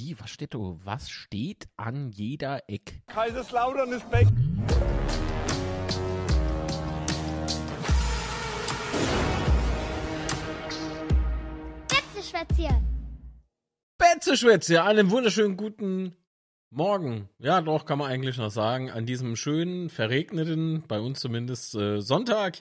Wie, was steht da? Was steht an jeder Eck? Kaiserslautern ist back. Betzeschwätzchen. Betzeschwätze, einen wunderschönen guten Morgen. Ja, doch, kann man eigentlich noch sagen. An diesem schönen, verregneten, bei uns zumindest äh, Sonntag,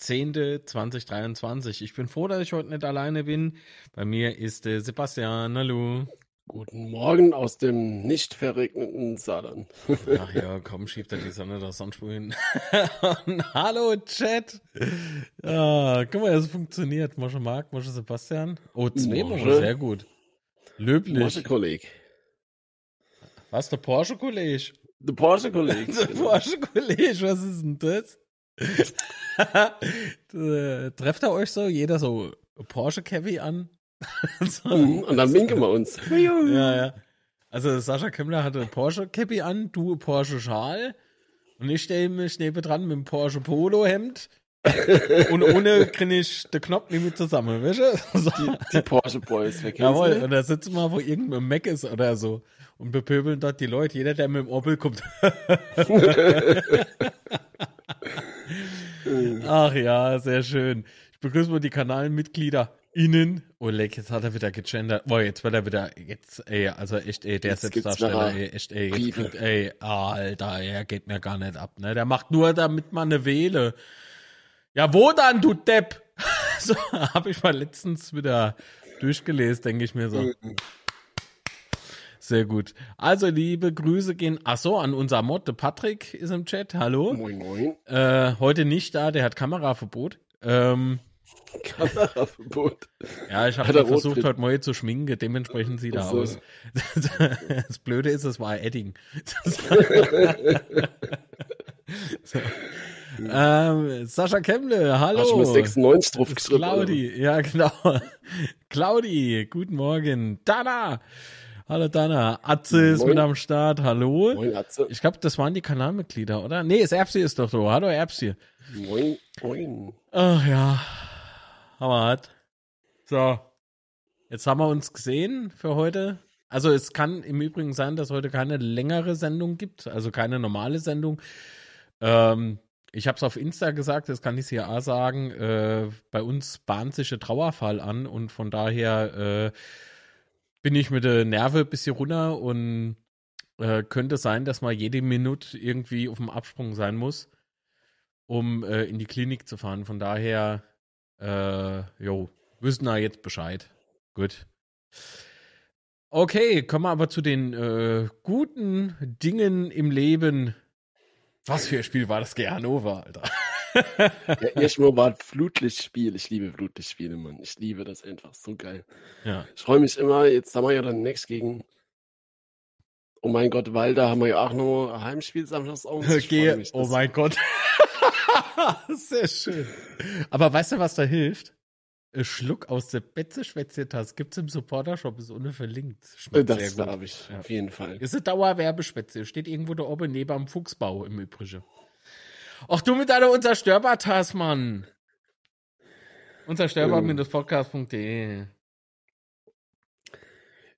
8.10.2023. Ich bin froh, dass ich heute nicht alleine bin. Bei mir ist äh, Sebastian. Hallo. Guten Morgen aus dem nicht verregneten Saarland. Ach ja, komm, schiebt er die Sonne da sonst hin. Hallo, Chat. Ah, guck mal, es funktioniert. Mosche Marc, Mosche Sebastian. Oh, zwei Mosche. Mosche, sehr gut. Löblich. Porsche Kolleg. Was, der Porsche-Kollege? Der Porsche Kolleg. Der Porsche-Kollege, was ist denn das? Äh, Trefft er euch so, jeder so Porsche-Cavi an? so. Mhm, Und dann winken wir uns. Ja, ja. Also Sascha Kemmler hatte Porsche Cappy an, du Porsche Schal und ich stehe mich nebendran mit dem Porsche Polo Hemd und ohne krieg ich den Knopf nicht mit zusammen, weißt du? So. Die, die Porsche Boys. Wer Jawohl, und da sitzen wir, wo irgendein Mac ist oder so und bepöbeln dort die Leute, jeder, der mit dem Opel kommt. Ach ja, sehr schön. Ich begrüße mal die Kanalmitglieder innen. Oh, leck, jetzt hat er wieder gegendert. Boah, jetzt wird er wieder, jetzt, ey, also echt, ey, der Jetzt Selbstdarsteller, ey, echt, ey, jetzt kriegt, ey, Alter, er geht mir gar nicht ab, ne? Der macht nur, damit man eine wähle. Ja, wo dann, du Depp? so, hab ich mal letztens wieder durchgelesen, denke ich mir so. Sehr gut. Also, liebe Grüße gehen, ach so, an unser Mod, der Patrick ist im Chat, hallo. Moin, moin. Äh, heute nicht da, der hat Kameraverbot. Ähm, Kameraverbot. ja, ich habe er versucht, heute mal zu schminken, dementsprechend sieht er aus. Das Blöde ist, es war Edding. so. ähm, Sascha Kemble, hallo. Hast du mir 96 drauf? Claudi, ja genau. Claudi, guten Morgen. Dana, hallo Dana. Atze ist Moin. mit am Start, hallo. Moin, Atze. Ich glaube, das waren die Kanalmitglieder, oder? Nee, das Erbsi ist doch so. Hallo Erbsi. Moin, moin. Ach ja, Hammerhart. So, jetzt haben wir uns gesehen für heute. Also es kann im Übrigen sein, dass heute keine längere Sendung gibt, also keine normale Sendung. Ähm, ich habe es auf Insta gesagt, das kann ich hier auch sagen. Äh, bei uns bahnt sich ein Trauerfall an und von daher äh, bin ich mit der Nerve ein bisschen runter und äh, könnte sein, dass mal jede Minute irgendwie auf dem Absprung sein muss, um äh, in die Klinik zu fahren. Von daher, äh, jo, wissen wir jetzt Bescheid. Gut. Okay, kommen wir aber zu den äh, guten Dingen im Leben. Was für ein Spiel war das gegen Alter? Ja, erstmal war ein Flutlichtspiel. Ich liebe Flutlichtspiele, Mann. Ich liebe das einfach. So geil. Ja. Ich freue mich immer. Jetzt haben wir ja dann next gegen. Oh mein Gott, weil da haben wir ja auch noch ein Heimspiel Gehe, freue mich, oh mein Gott. Sehr schön. Aber weißt du, was da hilft? Ein Schluck aus der Betze-Schwätze-Tasse gibt's im Supporter-Shop, ist ohne verlinkt. Schmeckt Das glaube ich. Ja. Auf jeden Fall. Ist eine Dauerwerbespätze. Steht irgendwo da oben neben am Fuchsbau im Übrigen. Ach, du mit deiner Unzerstörbar-Tasse, Mann. Unzerstörbar-podcast.de.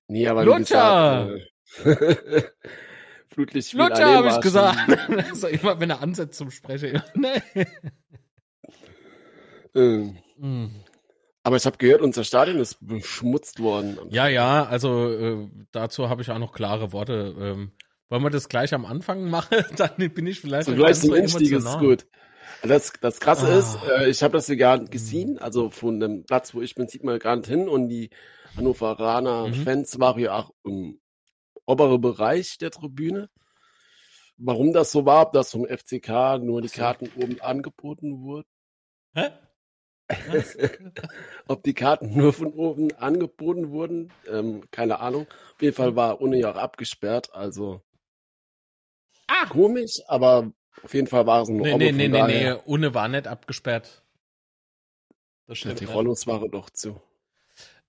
Nee, aber Lutscher! gesagt, äh, Flutlichtspiel. Lutscher, habe ich gesagt. Also immer, wenn er ansetzt zum Sprechen. nee. schon, äh, Hm. aber ich habe gehört, unser Stadion ist beschmutzt worden. Ja, ja, also äh, dazu habe ich auch noch klare Worte. Ähm, wollen wir das gleich am Anfang machen? Dann bin ich vielleicht So ganz zum Einstieg ist gut. Das, das Krasse Ah. ist, äh, ich habe das sogar gesehen, also von dem Platz, wo ich bin, sieht man gar nicht hin und die Hannoveraner Mhm. Fans waren ja auch im oberen Bereich der Tribüne. Warum das so war, ob das vom FCK nur die. Karten oben angeboten wurden, Hä? Ob die Karten nur von oben angeboten wurden, ähm, keine Ahnung. Auf jeden Fall war Uni auch abgesperrt, also Ah! komisch, aber auf jeden Fall war es ein Nee, nee, nee, nee, nee. Une war nicht abgesperrt. Das Ja, stimmt. die nicht. Rollos waren doch zu.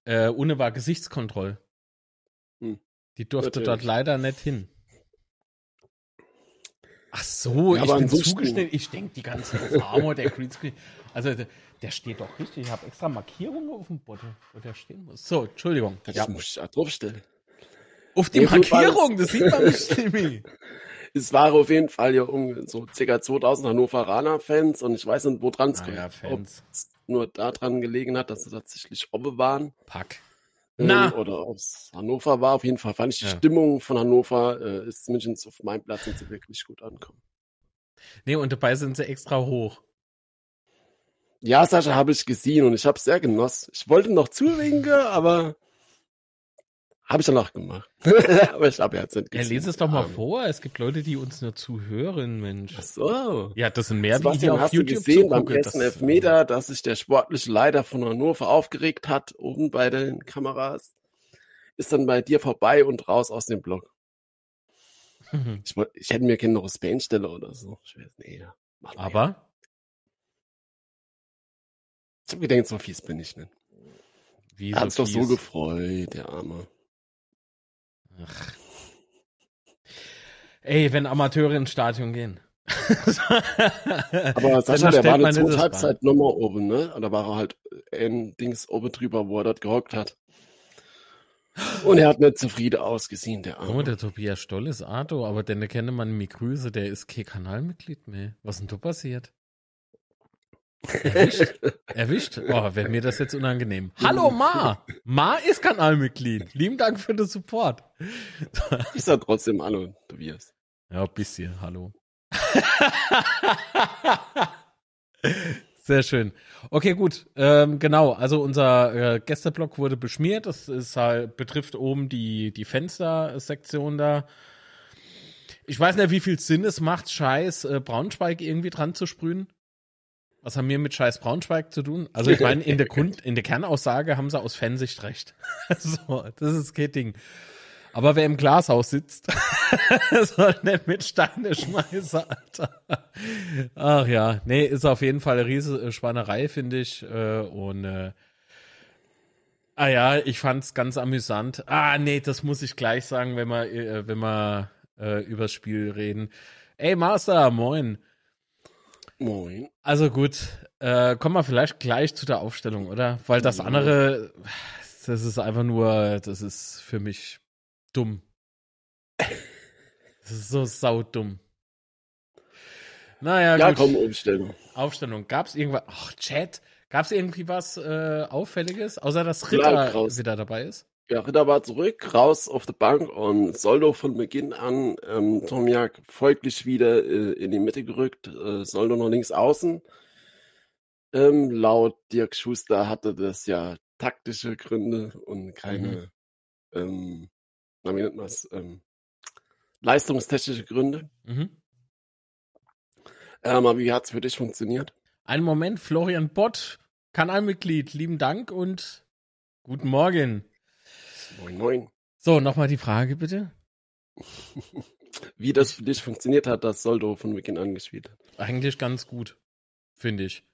Äh, Une war Gesichtskontroll. Hm. Die durfte Natürlich. dort leider nicht hin. Ach so, Ja, ich bin zugeschnitten. Ich denke, die ganzen Farmer, der Greenscreen. Also, Der steht doch richtig. Ich habe extra Markierungen auf dem Bottle, wo der stehen muss. So, Entschuldigung. Das ja. muss ich da draufstellen. Auf die nee, Markierung, das sieht man nicht, Timmy. es waren auf jeden Fall ja um so ca. 2000 Hannoveraner-Fans und ich weiß nicht, wo dran es ah, ja, nur daran gelegen hat, dass sie tatsächlich Obbe waren. Pack. Ähm, Na. Oder ob es Hannover war. Auf jeden Fall fand ich die ja. Stimmung von Hannover äh, ist zumindest auf meinem Platz sind sie wirklich gut ankommen. Nee, und dabei sind sie extra hoch. Ja, Sascha, habe ich gesehen und ich habe es sehr genossen. Ich wollte noch zuwinken, aber habe ich danach gemacht. aber ich habe jetzt nicht gesehen. Ja, lese es doch mal vor. Es gibt Leute, die uns nur zuhören, Mensch. Ach so. Ja, das sind mehr, Sebastian, wie die auf hast YouTube du gesehen beim ersten Elfmeter, dass sich der sportliche Leiter von Hannover aufgeregt hat, oben bei den Kameras. Ist dann bei dir vorbei und raus aus dem Blog. ich, ich hätte mir gerne noch eine Stelle oder so. Ich weiß, nee, aber? Ich habe gedacht, so fies bin ich nicht. Wie er hat sich doch so gefreut, der Arme. Ach. Ey, wenn Amateure ins Stadion gehen. Aber Sascha, der war eine zweite Halbzeit nochmal oben, ne? Und da war er halt ein Dings oben drüber, wo er dort gehockt hat. Und er hat nicht zufrieden ausgesehen, der Arme. Oh, der Tobias Stoll ist Arto, aber den kenne man mir Grüße, der ist kein Kanalmitglied mehr. Was ist denn da passiert? Erwischt? Erwischt? Oh, wäre mir das jetzt unangenehm. Hallo Ma! Ma ist Kanalmitglied. Lieben Dank für den Support. Ich sag trotzdem Hallo, Tobias. Ja, bisschen Hallo. Sehr schön. Okay, gut. Ähm, genau, also unser äh, Gästeblock wurde beschmiert. Das ist halt, betrifft oben die, die Fenstersektion da. Ich weiß nicht, wie viel Sinn es macht, scheiß äh, Braunschweig irgendwie dran zu sprühen. Was haben wir mit Scheiß Braunschweig zu tun? Also ich meine, in der Grund, in der Kernaussage haben sie aus Fansicht recht. so, das ist kein Ding. Aber wer im Glashaus sitzt, soll nicht mit Steine schmeißen, Alter. Ach ja, nee, ist auf jeden Fall eine riesige Schwanerei, finde ich. Äh, und äh, ah ja, ich fand's ganz amüsant. Ah, nee, das muss ich gleich sagen, wenn wir, äh, wenn wir äh, übers Spiel reden. Ey, Master, moin. Moin. Also gut, äh, kommen wir vielleicht gleich zu der Aufstellung, oder? Weil das andere, das ist einfach nur, das ist für mich dumm. Das ist so saudumm. Naja, ja, gut. komm, Aufstellung. Aufstellung. Gab es irgendwas, ach, Chat, gab es irgendwie was äh, Auffälliges, außer dass Ritter wieder dabei ist? Ja, Ritter war zurück, raus auf der Bank und Soldo von Beginn an, ähm, Tomiak folglich wieder äh, in die Mitte gerückt, äh, Soldo noch links außen. Ähm, laut Dirk Schuster hatte das ja taktische Gründe und keine, mhm. ähm, na, wie nennt man es, ähm, leistungstechnische Gründe. Mhm. Ähm, aber wie hat es für dich funktioniert? Einen Moment, Florian Bott, Kanalmitglied, lieben Dank und guten Morgen. Moin, moin. So, nochmal die Frage bitte. Wie das für dich funktioniert hat, dass Soldo von Beginn an gespielt hat. Eigentlich ganz gut, finde ich.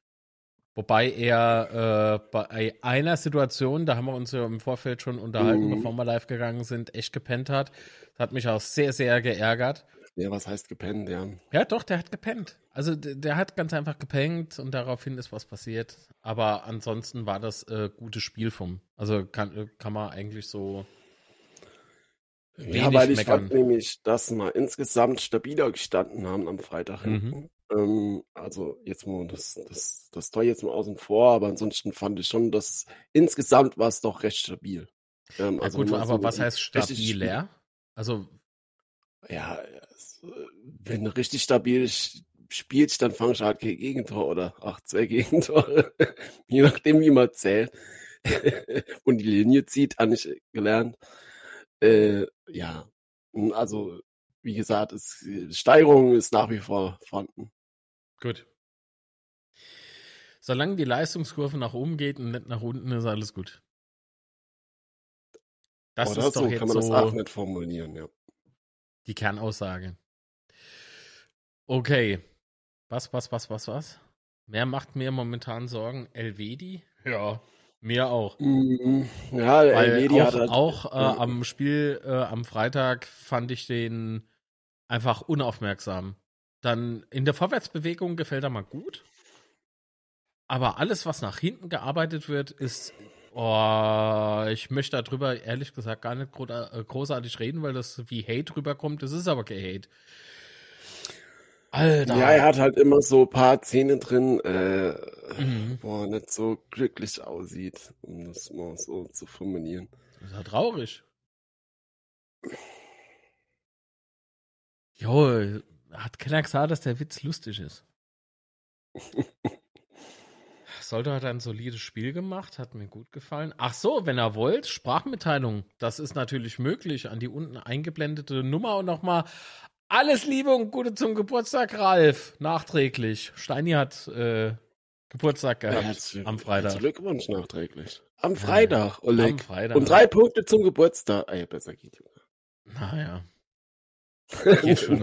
Wobei er äh, bei einer Situation, da haben wir uns ja im Vorfeld schon unterhalten, mhm. bevor wir live gegangen sind, echt gepennt hat. Das hat mich auch sehr, sehr geärgert. Ja, was heißt gepennt, ja? Ja, doch, der hat gepennt. Also der, der hat ganz einfach gepennt und daraufhin ist was passiert. Aber ansonsten war das äh, gutes Spiel vom. Also kann, äh, kann man eigentlich so. Ja, weil ich meckern. fand nämlich, dass wir insgesamt stabiler gestanden haben am Freitag Mhm. Ähm, also jetzt mal das, das, das Tor jetzt mal außen vor, aber ansonsten fand ich schon, dass insgesamt war es doch recht stabil. Ähm, ja, also gut, aber so was heißt stabiler? Also ja, wenn du richtig stabil spielst, dann fangst du halt kein Gegentor oder ach, zwei Gegentore, je nachdem, wie man zählt und die Linie zieht, habe ich gelernt. Äh, ja, also wie gesagt, es, Steigerung ist nach wie vor vorhanden. Gut. Solange die Leistungskurve nach oben geht und nicht nach unten, ist alles gut. Das Oder ist so doch jetzt kann man so das auch nicht formulieren, ja. Die Kernaussage. Okay. Was, was, was, was, was? Wer macht mir momentan Sorgen? Elvedi? Ja, mir auch. Mhm. Ja, Weil Elvedi auch, hat halt, auch äh, ja. am Spiel äh, am Freitag fand ich den einfach unaufmerksam. Dann in der Vorwärtsbewegung gefällt er mal gut. Aber alles, was nach hinten gearbeitet wird, ist. Oh, ich möchte darüber ehrlich gesagt gar nicht äh, großartig reden, weil das wie Hate rüberkommt. Das ist aber kein Hate. Alter. Ja, er hat halt immer so ein paar Szenen drin, äh, mhm. wo er nicht so glücklich aussieht, um das mal so zu formulieren. Das ist ja traurig. Jo, hat keiner gesagt, dass der Witz lustig ist. Sollte hat ein solides Spiel gemacht, hat mir gut gefallen. Ach so, wenn er wollt, Sprachmitteilung. Das ist natürlich möglich. An die unten eingeblendete Nummer und nochmal alles Liebe und Gute zum Geburtstag, Ralf. Nachträglich. Steini hat äh, Geburtstag gehabt Herzlich, am Freitag. Herzlichen Glückwunsch nachträglich. Am Freitag, ja, Oleg. Am Freitag. Und drei Punkte zum Geburtstag. Ah, ja, besser geht. Naja. Geht schon.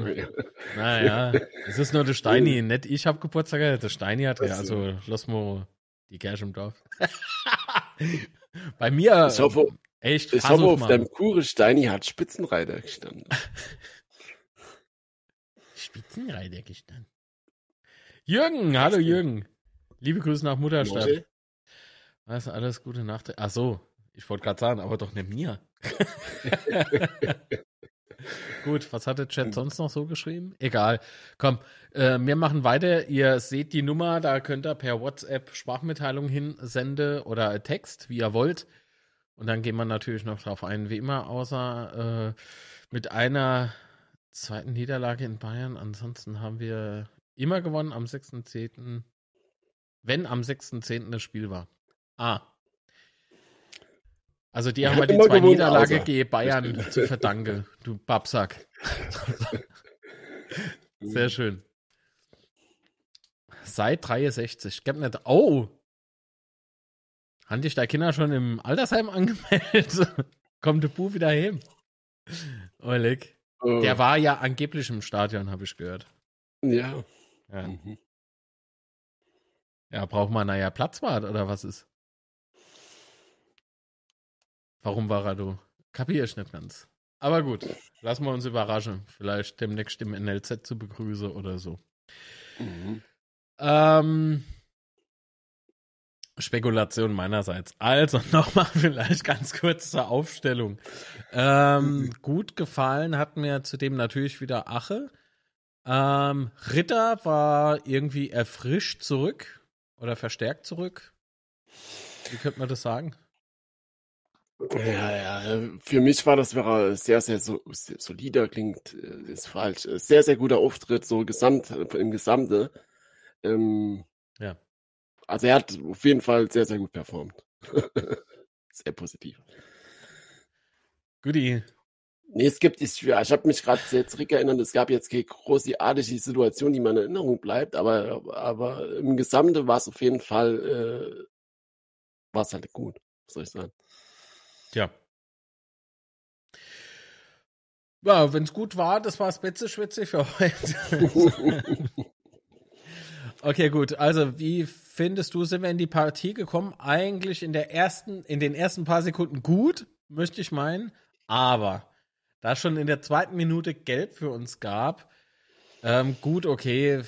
naja, es ist nur der Steini, nicht ich habe Geburtstag, der Steini hat, ja, also lass mal die Kirche im Dorf. Bei mir, ich hoffe, echt, ich hoffe auf mal. deinem Kure Steini hat Spitzenreiter gestanden. Spitzenreiter gestanden. Jürgen, hallo Jürgen. Liebe Grüße nach Mutterstadt. Okay. Was, alles Gute Nacht. Ach so, ich wollte gerade sagen, aber doch nicht mir. Gut, was hat der Chat hm. sonst noch so geschrieben? Egal. Komm, äh, wir machen weiter. Ihr seht die Nummer, da könnt ihr per WhatsApp Sprachmitteilung hinsenden oder Text, wie ihr wollt. Und dann gehen wir natürlich noch drauf ein, wie immer, außer äh, mit einer zweiten Niederlage in Bayern. Ansonsten haben wir immer gewonnen am 6.10., wenn am 6.10. das Spiel war. Ah, also die haben wir die zwei Niederlage gegen Bayern zu verdanken, du Babsack. Sehr schön. Seit 63. Gab nicht. Oh! Haben dich deine Kinder schon im Altersheim angemeldet? Kommt der Bu wieder heim? Oleg. Oh. Der war ja angeblich im Stadion, habe ich gehört. Ja. Ja, mhm. ja braucht man naja Platzwart oder was ist? Warum war er du? Kapier ich nicht ganz. Aber gut, lassen wir uns überraschen. Vielleicht demnächst im NLZ zu begrüßen oder so. Mhm. Ähm, Spekulation meinerseits. Also nochmal vielleicht ganz kurz zur Aufstellung. Ähm, mhm. Gut gefallen hat mir zudem natürlich wieder Ache. Ähm, Ritter war irgendwie erfrischt zurück oder verstärkt zurück. Wie könnte man das sagen? Ja, ja, für mich war das sehr, sehr so, solider, klingt, äh, ist falsch. Äh, sehr, sehr guter Auftritt, so gesamt, im Gesamte. Ähm, ja. Also er hat auf jeden Fall sehr, sehr gut performt. sehr positiv. Goodie. Nee, es gibt, ich, ich habe mich gerade sehr zurückerinnert, es gab jetzt keine großartige Situation, die mir in Erinnerung bleibt, aber, aber im Gesamte war es auf jeden Fall, äh, war es halt gut, soll ich sagen. Ja. Ja, wenn es gut war, das war Spätze Schwitze für heute. okay, gut. Also, wie findest du, sind wir in die Partie gekommen? Eigentlich in der ersten, in den ersten paar Sekunden gut, möchte ich meinen. Aber da schon in der zweiten Minute gelb für uns gab, ähm, gut, okay,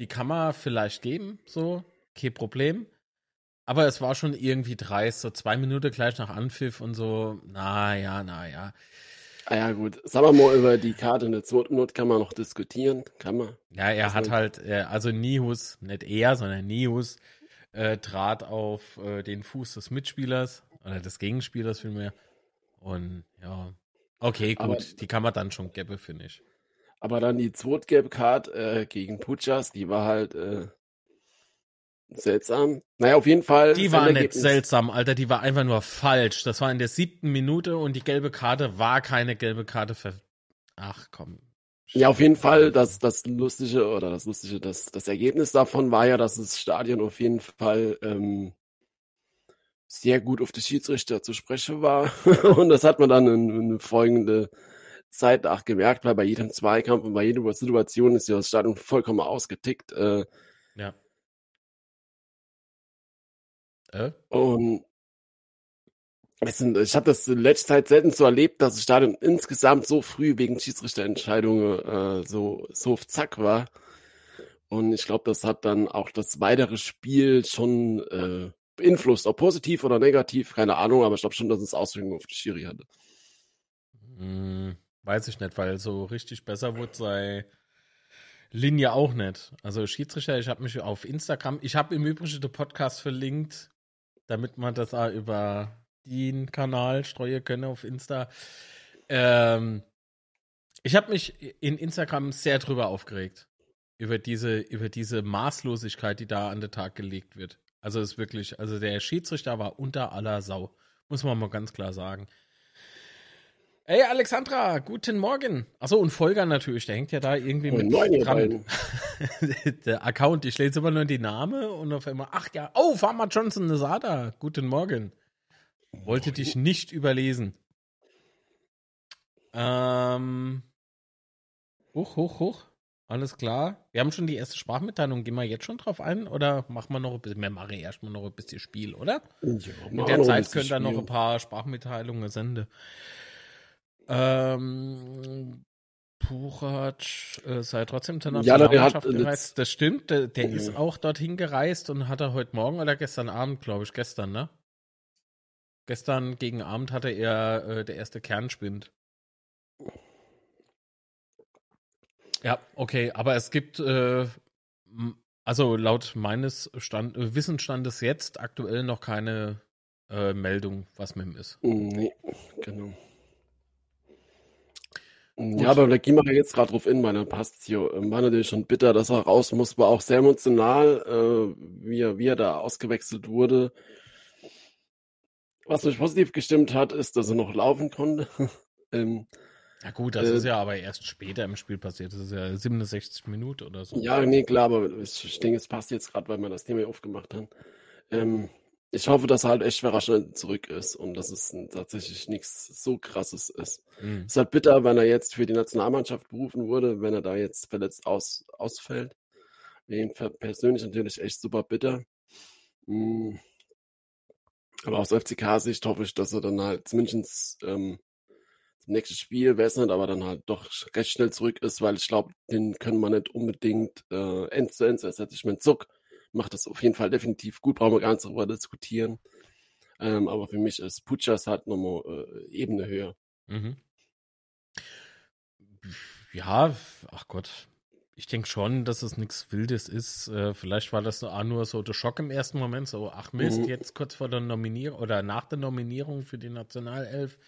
die kann man vielleicht geben, so, kein Problem. Aber es war schon irgendwie dreist, so zwei Minuten gleich nach Anpfiff und so, naja, naja. Ah ja, gut. Sagen wir mal, über die Karte in der zweiten Not kann man noch diskutieren. Kann man. Ja, er das hat halt, äh, also Nihus, nicht er, sondern Nihus, äh, trat auf äh, den Fuß des Mitspielers oder des Gegenspielers vielmehr. Und ja, okay, gut, aber, die kann man dann schon gäbe, finde ich. Aber dann die zweitgelbe Karte äh, gegen Puchas, die war halt, äh, Seltsam. Naja, auf jeden Fall. Die war nicht seltsam, Alter. Die war einfach nur falsch. Das war in der siebten Minute und die gelbe Karte war keine gelbe Karte für. Ach komm. Ja, auf jeden Fall. Das, das Lustige oder das Lustige, das, das Ergebnis davon war ja, dass das Stadion auf jeden Fall ähm, sehr gut auf die Schiedsrichter zu sprechen war. und das hat man dann in, in folgende Zeit auch gemerkt, weil bei jedem Zweikampf und bei jeder Situation ist ja das Stadion vollkommen ausgetickt. Äh, Äh? Und sind, ich habe das in letzter Zeit selten so erlebt, dass das Stadion insgesamt so früh wegen Schiedsrichterentscheidungen äh, so, so auf Zack war. Und ich glaube, das hat dann auch das weitere Spiel schon äh, beeinflusst, ob positiv oder negativ, keine Ahnung, aber ich glaube schon, dass es Auswirkungen auf die Schiri hatte. Hm, weiß ich nicht, weil so richtig besser wurde sei Linie auch nicht. Also Schiedsrichter, ich habe mich auf Instagram, ich habe im Übrigen den Podcast verlinkt, damit man das auch über den Kanal streuen können auf Insta. Ähm, ich habe mich in Instagram sehr drüber aufgeregt. Über diese, über diese Maßlosigkeit, die da an den Tag gelegt wird. Also ist wirklich, also der Schiedsrichter war unter aller Sau. Muss man mal ganz klar sagen. Hey Alexandra, guten Morgen. Achso, und Folger natürlich, der hängt ja da irgendwie mit dran. der Account, ich lese immer nur die Name und auf einmal, ach ja, oh, Farmer Johnson Nesada, guten Morgen. Wollte dich nicht überlesen. Ähm. Hoch, hoch, hoch. Alles klar. Wir haben schon die erste Sprachmitteilung. Gehen wir jetzt schon drauf ein oder machen wir noch ein bisschen, wir machen erstmal noch ein bisschen Spiel, oder? Ja, In der Zeit können wir noch ein paar Sprachmitteilungen senden. Ähm, Puchac äh, sei trotzdem zur Nationalmannschaft ja, gereist. Das stimmt, der, der mhm. ist auch dorthin gereist und hat er heute Morgen oder gestern Abend, glaube ich, gestern, ne? Gestern gegen Abend hatte er äh, der erste Kernspind. Ja, okay, aber es gibt, äh, also laut meines Stand, äh, Wissensstandes jetzt aktuell noch keine äh, Meldung, was mit ihm ist. Nee, genau. Ja, aber da gehen wir jetzt gerade drauf in, meine passt hier. Ähm, war natürlich schon bitter, dass er raus muss, war auch sehr emotional, äh, wie, er, wie er da ausgewechselt wurde. Was mich positiv gestimmt hat, ist, dass er noch laufen konnte. ähm, ja gut, das äh, ist ja aber erst später im Spiel passiert. Das ist ja 67 Minuten oder so. Ja, nee, klar, aber ich denke, es passt jetzt gerade, weil wir das Thema aufgemacht haben. Ähm, ich hoffe, dass er halt echt schnell zurück ist und dass es tatsächlich nichts so krasses ist. Mhm. Es ist halt bitter, wenn er jetzt für die Nationalmannschaft berufen wurde, wenn er da jetzt verletzt aus, ausfällt. Wegen persönlich natürlich echt super bitter. Mhm. Aber aus FCK-Sicht hoffe ich, dass er dann halt zumindest ähm, zum nächsten Spiel, weiß nicht, aber dann halt doch recht schnell zurück ist, weil ich glaube, den können wir nicht unbedingt äh, end zu end ersetzen. Ich meine, Zuck macht das auf jeden Fall definitiv gut, brauchen wir gar nicht darüber diskutieren. Ähm, aber für mich ist Puchas halt nochmal äh, Ebene höher. Mhm. Ja, ach Gott. Ich denke schon, dass es nichts Wildes ist. Äh, vielleicht war das auch nur so der Schock im ersten Moment, so, ach Mist, mhm. jetzt kurz vor der Nominierung oder nach der Nominierung für die Nationalelf.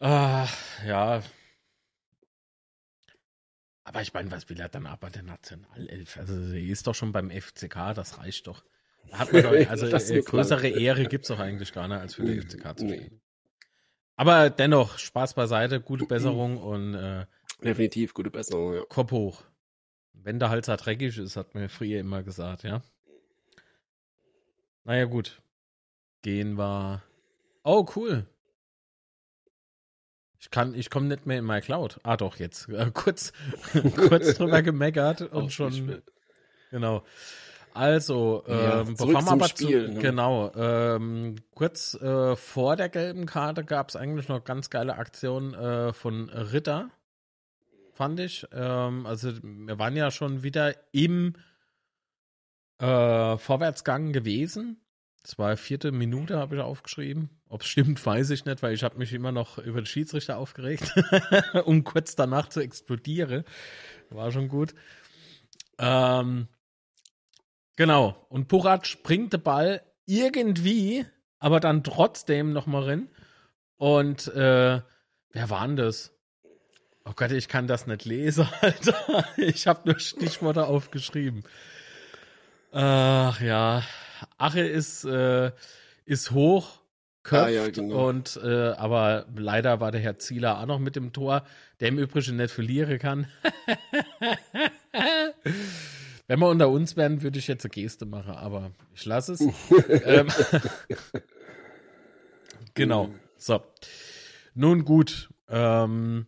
Ah, ja, aber ich meine, was will er dann aber der Nationalelf? Also, er ist doch schon beim FCK, das reicht doch. Hat man doch, also äh, größere Ehre gibt es doch eigentlich gar nicht, als für den FCK zu stehen. Nee. Aber dennoch, Spaß beiseite, gute Besserung und äh, definitiv gute Besserung, ja. Kopf hoch. Wenn der Hals dreckig ist, hat mir früher immer gesagt, ja. Naja, gut. Gehen wir. Oh, cool. Ich kann, ich komme nicht mehr in my Cloud. Ah, doch, jetzt. Äh, kurz, kurz drüber gemeckert und schon. Genau. Also, ja, ähm, bevor wir aber Spiel, zu, ne? genau, ähm, kurz äh, vor der gelben Karte gab es eigentlich noch ganz geile Aktionen äh, von Ritter, fand ich. Ähm, also, wir waren ja schon wieder im äh, Vorwärtsgang gewesen das war vierte Minute, habe ich aufgeschrieben. Ob es stimmt, weiß ich nicht, weil ich habe mich immer noch über den Schiedsrichter aufgeregt, um kurz danach zu explodieren. War schon gut. Ähm, genau. Und Purat bringt den Ball irgendwie, aber dann trotzdem nochmal rein. Und äh, wer war denn das? Oh Gott, ich kann das nicht lesen, Alter. Ich habe nur Stichworte aufgeschrieben. Ach ja, Ache ist, äh, ist hoch, köpft ah, ja, genau. und äh, aber leider war der Herr Zieler auch noch mit dem Tor, der im Übrigen nicht verlieren kann. Wenn wir unter uns wären, würde ich jetzt eine Geste machen, aber ich lasse es. ähm, genau. So. Nun gut. Ähm,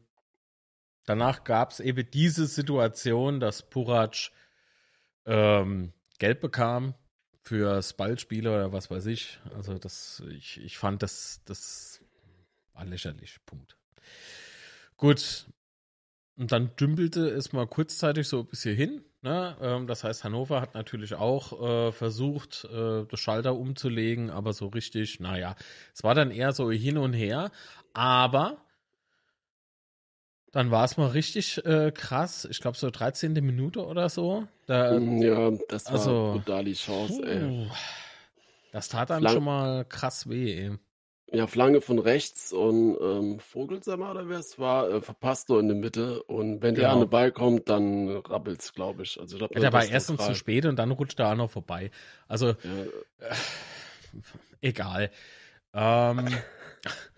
danach gab es eben diese Situation, dass Purac ähm, gelb bekam fürs Ballspiel oder was weiß ich. Also das, ich, ich fand das, das war lächerlich. Punkt. Gut. Und dann dümpelte es mal kurzzeitig so bis hierhin. Ne? Ähm, das heißt, Hannover hat natürlich auch äh, versucht, äh, das Schalter umzulegen, aber so richtig, naja, es war dann eher so hin und her. Aber dann war es mal richtig äh, krass. Ich glaube, so 13. Minute oder so. Da, Ja, das war also, brutal die Chance, ey. puh, das tat dann Flank- schon mal krass weh. Ey. Ja, Flanke von rechts und ähm, Vogelsammer oder wer es war, äh, verpasst nur in der Mitte. Und wenn der Genau. an den Ball kommt, dann rappelt's, glaube ich. Also, glaub, Ja, der war erstens zu spät und dann rutscht er auch noch vorbei. Also, Ja, egal. Ähm,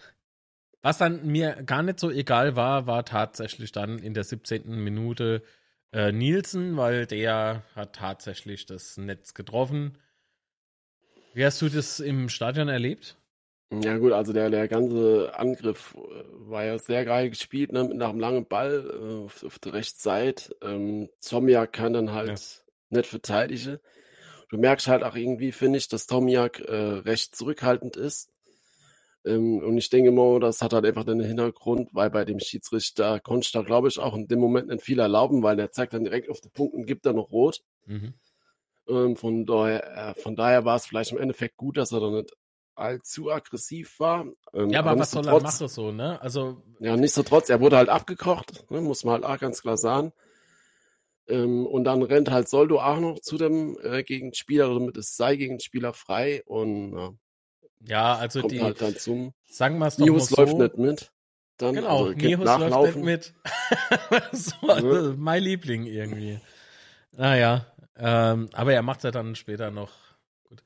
was dann mir gar nicht so egal war, war tatsächlich dann in der 17. Minute äh, Nielsen, weil der hat tatsächlich das Netz getroffen. Wie hast du das im Stadion erlebt? Ja gut, also der, der ganze Angriff äh, war ja sehr geil gespielt, ne, nach einem langen Ball äh, auf, auf der Rechtsseite. Ähm, Tomiak kann dann halt Ja. nicht verteidigen. Du merkst halt auch irgendwie, finde ich, dass Tomiak äh, recht zurückhaltend ist. Ähm, und ich denke mal, das hat halt einfach den Hintergrund, weil bei dem Schiedsrichter konnte ich da, glaube ich, auch in dem Moment nicht viel erlauben, weil der zeigt dann direkt auf den Punkt und gibt dann noch rot. Mhm. Ähm, von daher, äh, von daher war es vielleicht im Endeffekt gut, dass er da nicht allzu aggressiv war. Ähm, Ja, aber was soll er machen so, ne? Also, Ja, nichtsdestotrotz, er wurde halt abgekocht, ne, muss man halt auch ganz klar sagen. Ähm, und dann rennt halt Soldo auch noch zu dem äh, Gegenspieler, damit es sei Gegenspieler frei und ja, ja, also kommt die, halt dann zum. sagen wir es doch News so. läuft nicht mit. Dann, Genau, also, Nihus läuft nicht mit. so, also mein Liebling irgendwie. Naja, ähm, aber er macht ja dann später noch. Gut.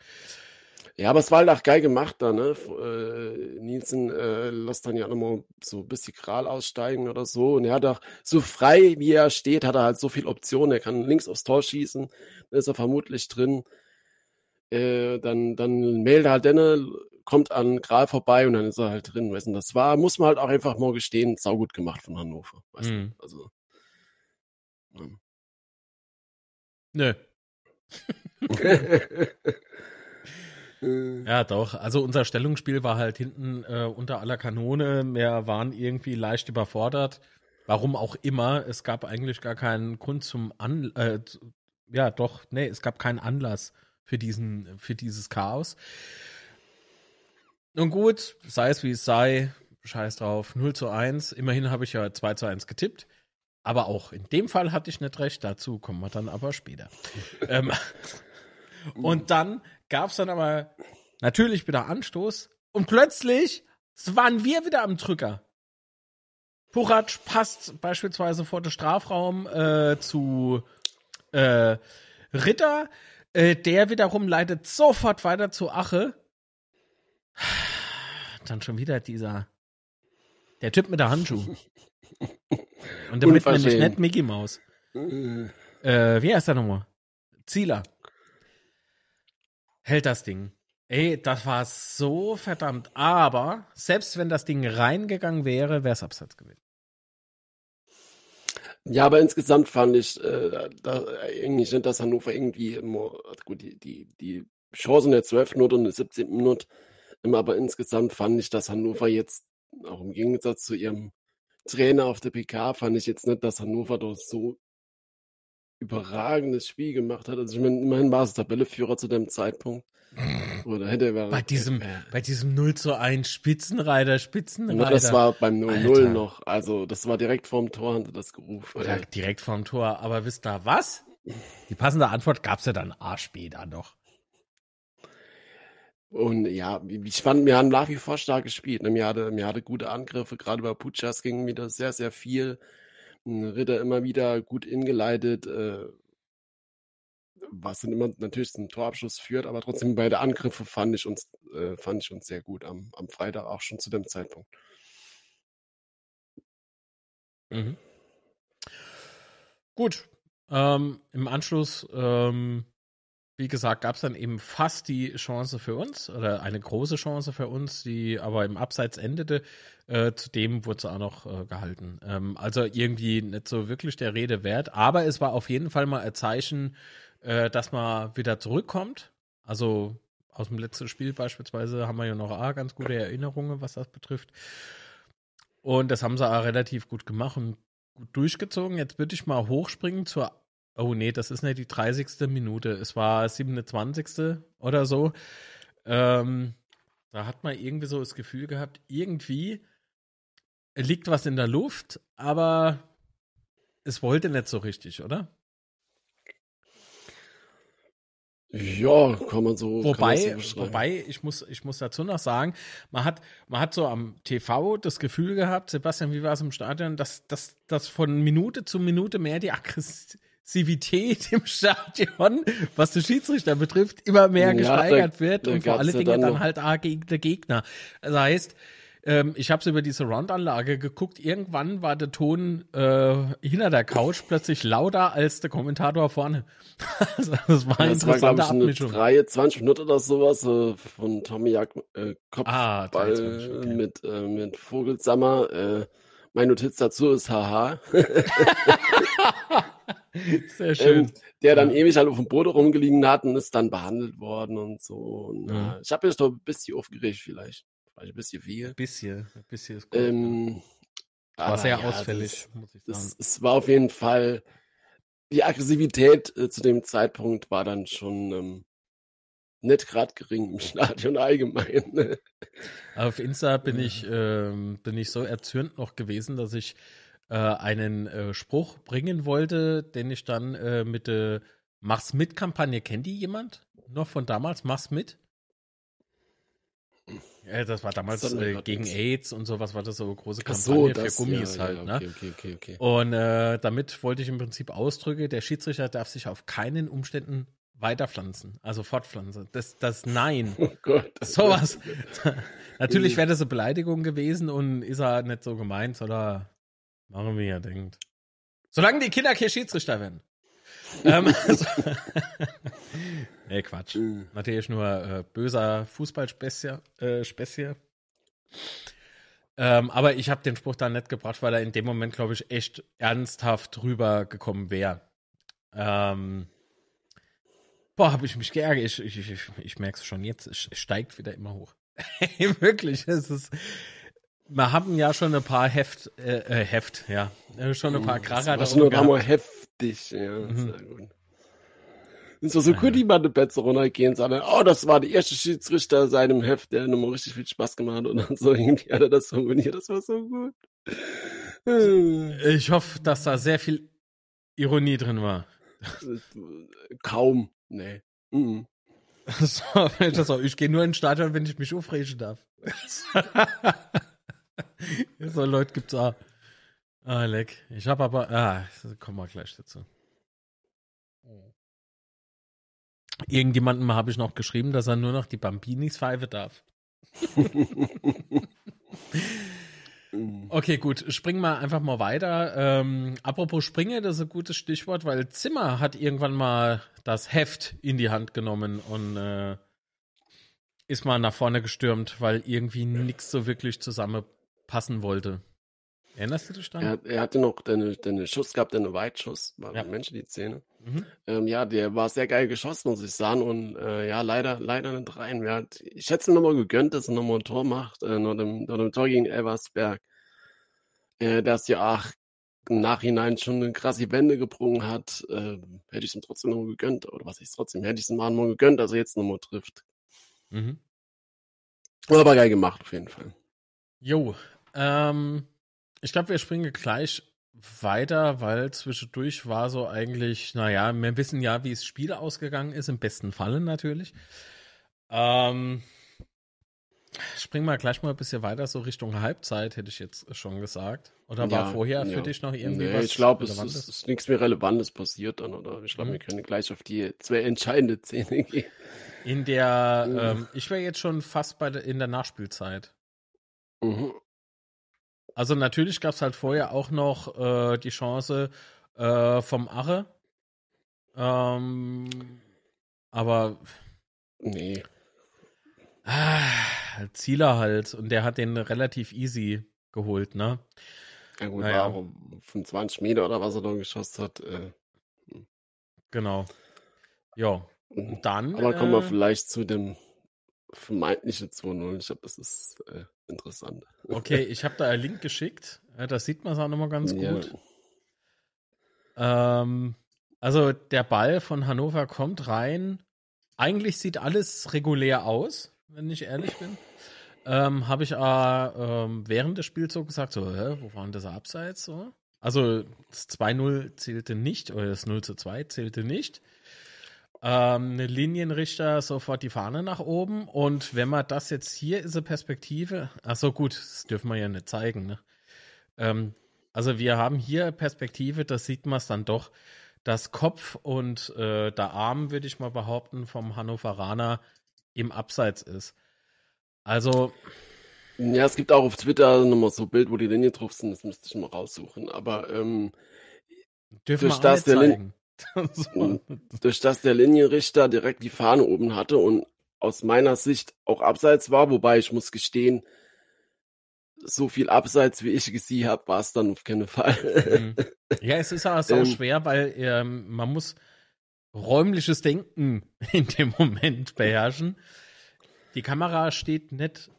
Ja, aber es war halt auch geil gemacht da, ne? Äh, Nielsen äh, lässt dann ja nochmal so ein bisschen Kral aussteigen oder so. Und er hat auch so frei, wie er steht, hat er halt so viel Optionen. Er kann links aufs Tor schießen, dann ist er vermutlich drin. Äh, dann, dann mailt er halt denne, kommt an Kral vorbei und dann ist er halt drin. Weißt du, das war, muss man halt auch einfach mal gestehen, saugut gemacht von Hannover. Weißt Mhm. du? Also, Nö. äh, Ja, doch. Also unser Stellungsspiel war halt hinten äh, unter aller Kanone. Wir waren irgendwie leicht überfordert. Warum auch immer. Es gab eigentlich gar keinen Grund zum An äh, ja, doch, nee, es gab keinen Anlass für diesen, für dieses Chaos. Nun gut, sei es wie es sei, scheiß drauf, 0 zu 1. Immerhin habe ich ja 2 zu 1 getippt. Aber auch in dem Fall hatte ich nicht recht, dazu kommen wir dann aber später. ähm, und dann gab es dann aber natürlich wieder Anstoß und plötzlich waren wir wieder am Drücker. Puratsch passt beispielsweise vor den Strafraum äh, zu äh, Ritter. Äh, der wiederum leitet sofort weiter zu Ache. Dann schon wieder dieser. Der Typ mit der Handschuh. Und damit meine ich Unverschämt. nicht Mickey Mouse. äh, Äh, wie heißt der nochmal? Zieler. Hält das Ding. Ey, das war so verdammt. Aber selbst wenn das Ding reingegangen wäre, wäre es Absatz gewesen. Ja, aber insgesamt fand ich äh, da, eigentlich nicht, dass Hannover irgendwie immer, gut, die, die, die Chancen der 12. Minute und der 17. Minute, ähm, aber insgesamt fand ich, dass Hannover jetzt, auch im Gegensatz zu ihrem Trainer auf der PK, fand ich jetzt nicht, dass Hannover dort so überragendes Spiel gemacht hat. Also ich meine, immerhin war es Tabelleführer zu dem Zeitpunkt. Oder hätte er Bei diesem, äh, bei diesem 0 zu 1 Spitzenreiter, Spitzenreiter. na, das war beim 0-0 Alter. noch. Also das war direkt vorm Tor, hat er das gerufen. Oder direkt vorm Tor. Aber wisst ihr was? Die passende Antwort gab es ja dann A später noch. Und ja, ich fand, wir haben nach wie vor stark gespielt. ne? Wir hatte, wir hatte gute Angriffe, gerade bei Puchas ging wieder sehr, sehr viel. Ritter immer wieder gut ingeleitet, äh, was dann immer natürlich zum Torabschluss führt, aber trotzdem bei der Angriffe fand ich uns, äh, fand ich uns sehr gut am, am Freitag auch schon zu dem Zeitpunkt. Mhm. Gut. Ähm, Im Anschluss, ähm, wie gesagt, gab es dann eben fast die Chance für uns oder eine große Chance für uns, die aber im Abseits endete. Äh, zudem wurde sie auch noch äh, gehalten. Ähm, also irgendwie nicht so wirklich der Rede wert, aber es war auf jeden Fall mal ein Zeichen, äh, dass man wieder zurückkommt. Also aus dem letzten Spiel beispielsweise haben wir ja noch auch ganz gute Erinnerungen, was das betrifft. Und das haben sie auch relativ gut gemacht und gut durchgezogen. Jetzt würde ich mal hochspringen zur oh nee, das ist nicht die 30. Minute, es war 27. oder so. Ähm, da hat man irgendwie so das Gefühl gehabt, irgendwie liegt was in der Luft, aber es wollte nicht so richtig, oder? Ja, kann man so. Wobei, man so wobei ich muss, ich muss dazu noch sagen, man hat, man hat so am TV das Gefühl gehabt, Sebastian, wie war es im Stadion, dass, dass, dass von Minute zu Minute mehr die Aggressivität im Stadion, was den Schiedsrichter betrifft, immer mehr Ja, gesteigert da- wird da und vor allen Dingen dann dann halt auch gegen den Gegner. Das heißt, ähm, ich habe es über diese Roundanlage geguckt. Irgendwann war der Ton äh, hinter der Couch plötzlich lauter als der Kommentator vorne. also, das war eine Das war, interessante glaube ich, eine Abmischung. 23 Minuten oder sowas äh, von Tommy Jack äh, Kopfball Ah, 23, okay. mit, äh, mit Vogelsammer. Äh, meine Notiz dazu ist haha. Sehr schön. Ähm, der dann Ja. ewig halt auf dem Boden rumgelegen hat und ist dann behandelt worden und so. Und, Mhm. äh, ich habe mich doch ein bisschen aufgeregt vielleicht. Ein bisschen viel. bisschen, ein bisschen ist gut. Ähm, war sehr ja, ausfällig, Das, muss ich sagen. es war auf jeden Fall, die Aggressivität äh, zu dem Zeitpunkt war dann schon ähm, nicht gerade gering im Stadion allgemein. ne? Auf Insta bin ich, ähm, bin ich so erzürnt noch gewesen, dass ich äh, einen äh, Spruch bringen wollte, den ich dann äh, mit der Mach's mit-Kampagne, kennt die jemand? Noch von damals, Mach's mit? Ja, das war damals Das äh, gegen. AIDS und sowas war das so eine große Kampagne das, für Gummis ja, halt, ja, ne? okay, okay, okay, okay. Und äh, damit wollte ich im Prinzip ausdrücken, der Schiedsrichter darf sich auf keinen Umständen weiterpflanzen, also fortpflanzen. Das, das Nein. Oh Gott. Sowas. Natürlich wäre das eine Beleidigung gewesen und ist er nicht so gemeint, oder machen wie er denkt. Solange die Kinder kein Schiedsrichter werden. Ähm, so, nee, Quatsch. Mhm. Natürlich nur äh, böser Fußballspezier. Äh, Spezier. ähm, aber ich habe den Spruch da nicht gebracht, weil er in dem Moment, glaube ich, echt ernsthaft rübergekommen wäre. Ähm, boah, habe ich mich geärgert. Ich, ich, ich, ich merke es schon jetzt. Es steigt wieder immer hoch. Wirklich, es ist. Wir haben ja schon ein paar Heft, äh, äh, Heft, ja, schon ein paar Das Kracher war schon. Mal heftig, ja. Mhm. Sehr gut. Es war so gut, die mal eine Betze runtergehen, sondern, oh, das war der erste Schiedsrichter seinem Heft, der nochmal richtig viel Spaß gemacht hat und dann so irgendwie hat er das formuliert, das war so gut. Ich hoffe, dass da sehr viel Ironie drin war. Kaum, nee. Mhm. So, das ich gehe nur ins Stadion, wenn ich mich aufregen darf. so Leute gibt's auch. Ah, leck. Ich habe aber, ah, kommen wir gleich dazu. Irgendjemandem habe ich noch geschrieben, dass er nur noch die Bambinis pfeife darf. Okay, gut, springen wir einfach mal weiter. Ähm, apropos Springe, das ist ein gutes Stichwort, weil Zimmer hat irgendwann mal das Heft in die Hand genommen und äh, ist mal nach vorne gestürmt, weil irgendwie nichts so wirklich zusammenpassen wollte. Erinnerst du dich dann? Er, er hatte noch den, den Schuss gehabt, den Weitschuss, war Ja. ja. Mensch die Zähne. Mhm. Ähm, ja, der war sehr geil geschossen, muss ich sagen. Und äh, ja, leider, leider nicht rein. Hat, ich hätte es ihm nochmal gegönnt, dass er nochmal ein Tor macht, äh, nach, dem, nach dem Tor gegen Elversberg. Äh, dass ja auch im Nachhinein schon eine krasse Wende gebrungen hat, äh, hätte ich es ihm trotzdem nochmal gegönnt. Oder was ich trotzdem, hätte ich es ihm mal nochmal gegönnt, dass er jetzt nochmal trifft. Mhm. Aber geil gemacht, auf jeden Fall. Jo, ähm, ich glaube, wir springen gleich weiter, weil zwischendurch war so eigentlich, naja, wir wissen ja, wie das Spiel ausgegangen ist, im besten Falle natürlich. Ähm, springen wir gleich mal ein bisschen weiter, so Richtung Halbzeit, hätte ich jetzt schon gesagt. Oder war Ja, vorher für ja. dich noch irgendwie Nee, was ich glaube, es ist, ist nichts mehr Relevantes passiert dann, oder? Ich glaube, Mhm. wir können gleich auf die zwei entscheidende Szene gehen. In der, Mhm. ähm, ich wäre jetzt schon fast bei der, in der Nachspielzeit. Mhm. Also natürlich gab es halt vorher auch noch äh, die Chance äh, vom Ache. Ähm, aber Nee. ah, Zieler halt und der hat den relativ easy geholt, ne? Ja gut, Naja. war auch von 20 Meter oder was er da geschossen hat. Äh, Genau. Ja. Und dann. aber kommen wir äh, vielleicht zu dem vermeintlichen 2-0. Ich glaube, das ist äh, interessant. okay, ich habe da einen Link geschickt. Das sieht man auch nochmal ganz Ja. gut. Ähm, Also der Ball von Hannover kommt rein. Eigentlich sieht alles regulär aus, wenn ich ehrlich bin. Ähm, Habe ich äh, ähm, während des Spiels so gesagt, so, hä, wo waren das Abseits so? Also das 2-0 zählte nicht, oder das 0 zu 2 zählte nicht. Ähm, eine Linienrichter sofort die Fahne nach oben. Und wenn man das jetzt hier ist, eine Perspektive. Achso, gut, das dürfen wir ja nicht zeigen. Ne? Ähm, also wir haben hier Perspektive, das sieht man es dann doch, dass Kopf und äh, der Arm, würde ich mal behaupten, vom Hannoveraner im Abseits ist. Also. Ja, es gibt auch auf Twitter nochmal so ein Bild, wo die Linie drauf sind, das müsste ich mal raussuchen. Aber ähm, dürfen durch, das der Lin so. durch das der Linienrichter direkt die Fahne oben hatte und aus meiner Sicht auch abseits war, wobei ich muss gestehen, so viel abseits, wie ich gesehen habe, war es dann auf keinen Fall. Mhm. Ja, es ist aber auch ähm, schwer, weil ähm, man muss räumliches Denken in dem Moment beherrschen. Die Kamera steht nicht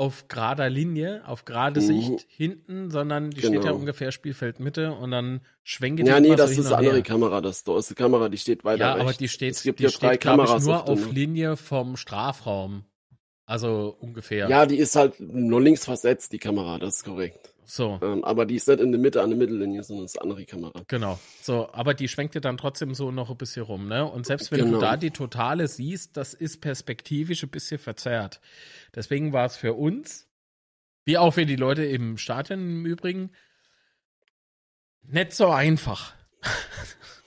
auf gerader Linie, auf gerade mhm. Sicht hinten, sondern die genau. steht ja genau. ungefähr Spielfeldmitte und dann schwenkt die Ja, nee, das so ist eine andere Kamera, das da ist die Kamera, die steht weiter Ja, rechts. aber die steht, es gibt die ja drei steht, Kameras ich, nur auf, auf Linie vom Strafraum. Also ungefähr. Ja, die ist halt nur links versetzt, die Kamera, das ist korrekt. So. Ähm, aber die ist nicht in der Mitte an der Mittellinie, sondern ist eine andere Kamera. Genau. So, aber die schwenkt dir dann trotzdem so noch ein bisschen rum, ne? Und selbst wenn genau. du da die Totale siehst, das ist perspektivisch ein bisschen verzerrt. Deswegen war es für uns, wie auch für die Leute im Stadion im Übrigen, nicht so einfach.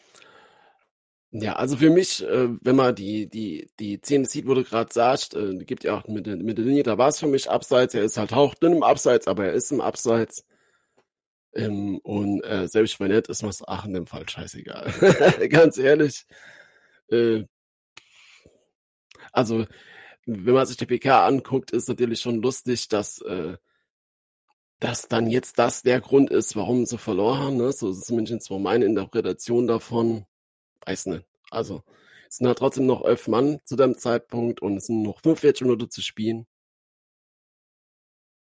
Ja, also für mich, äh, wenn man die, die, die Szene sieht, du gerade sagst, äh, gibt ja auch mit, mit der Linie, da war es für mich abseits. Er ist halt hauchdünn im Abseits, aber er ist im Abseits. Ähm, und äh, selbst wenn nicht, ist mir ach in dem Fall scheißegal. Ganz ehrlich. Äh, also, wenn man sich die PK anguckt, ist natürlich schon lustig, dass, äh, dass dann jetzt das der Grund ist, warum sie verloren haben. Ne? So ist zumindest so meine Interpretation davon weiß nicht. Also, es sind halt trotzdem noch elf Mann zu dem Zeitpunkt und es sind noch 45 Minuten zu spielen.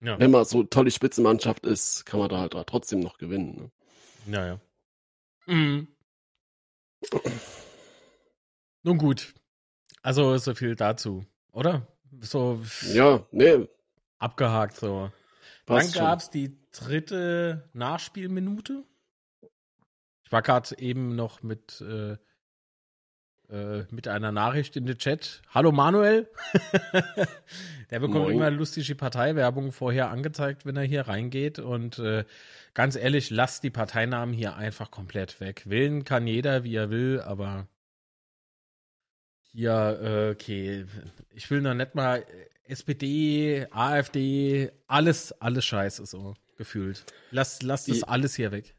Ja. Wenn man so tolle Spitzenmannschaft ist, kann man da halt trotzdem noch gewinnen. Ne? Ja, ja. Mhm. Nun gut. Also so viel dazu, oder? So. Ja, nee. Abgehakt so. Passt Dann gab es die dritte Nachspielminute. Ich war gerade eben noch mit, äh, äh, mit einer Nachricht in den Chat. Hallo Manuel. Der bekommt Moin. immer lustige Parteiwerbung vorher angezeigt, wenn er hier reingeht. Und äh, ganz ehrlich, lasst die Parteinamen hier einfach komplett weg. Wählen kann jeder, wie er will, aber hier, äh, okay, ich will noch nicht mal SPD, AfD, alles, alles scheiße so gefühlt. Lass, lass das alles hier weg.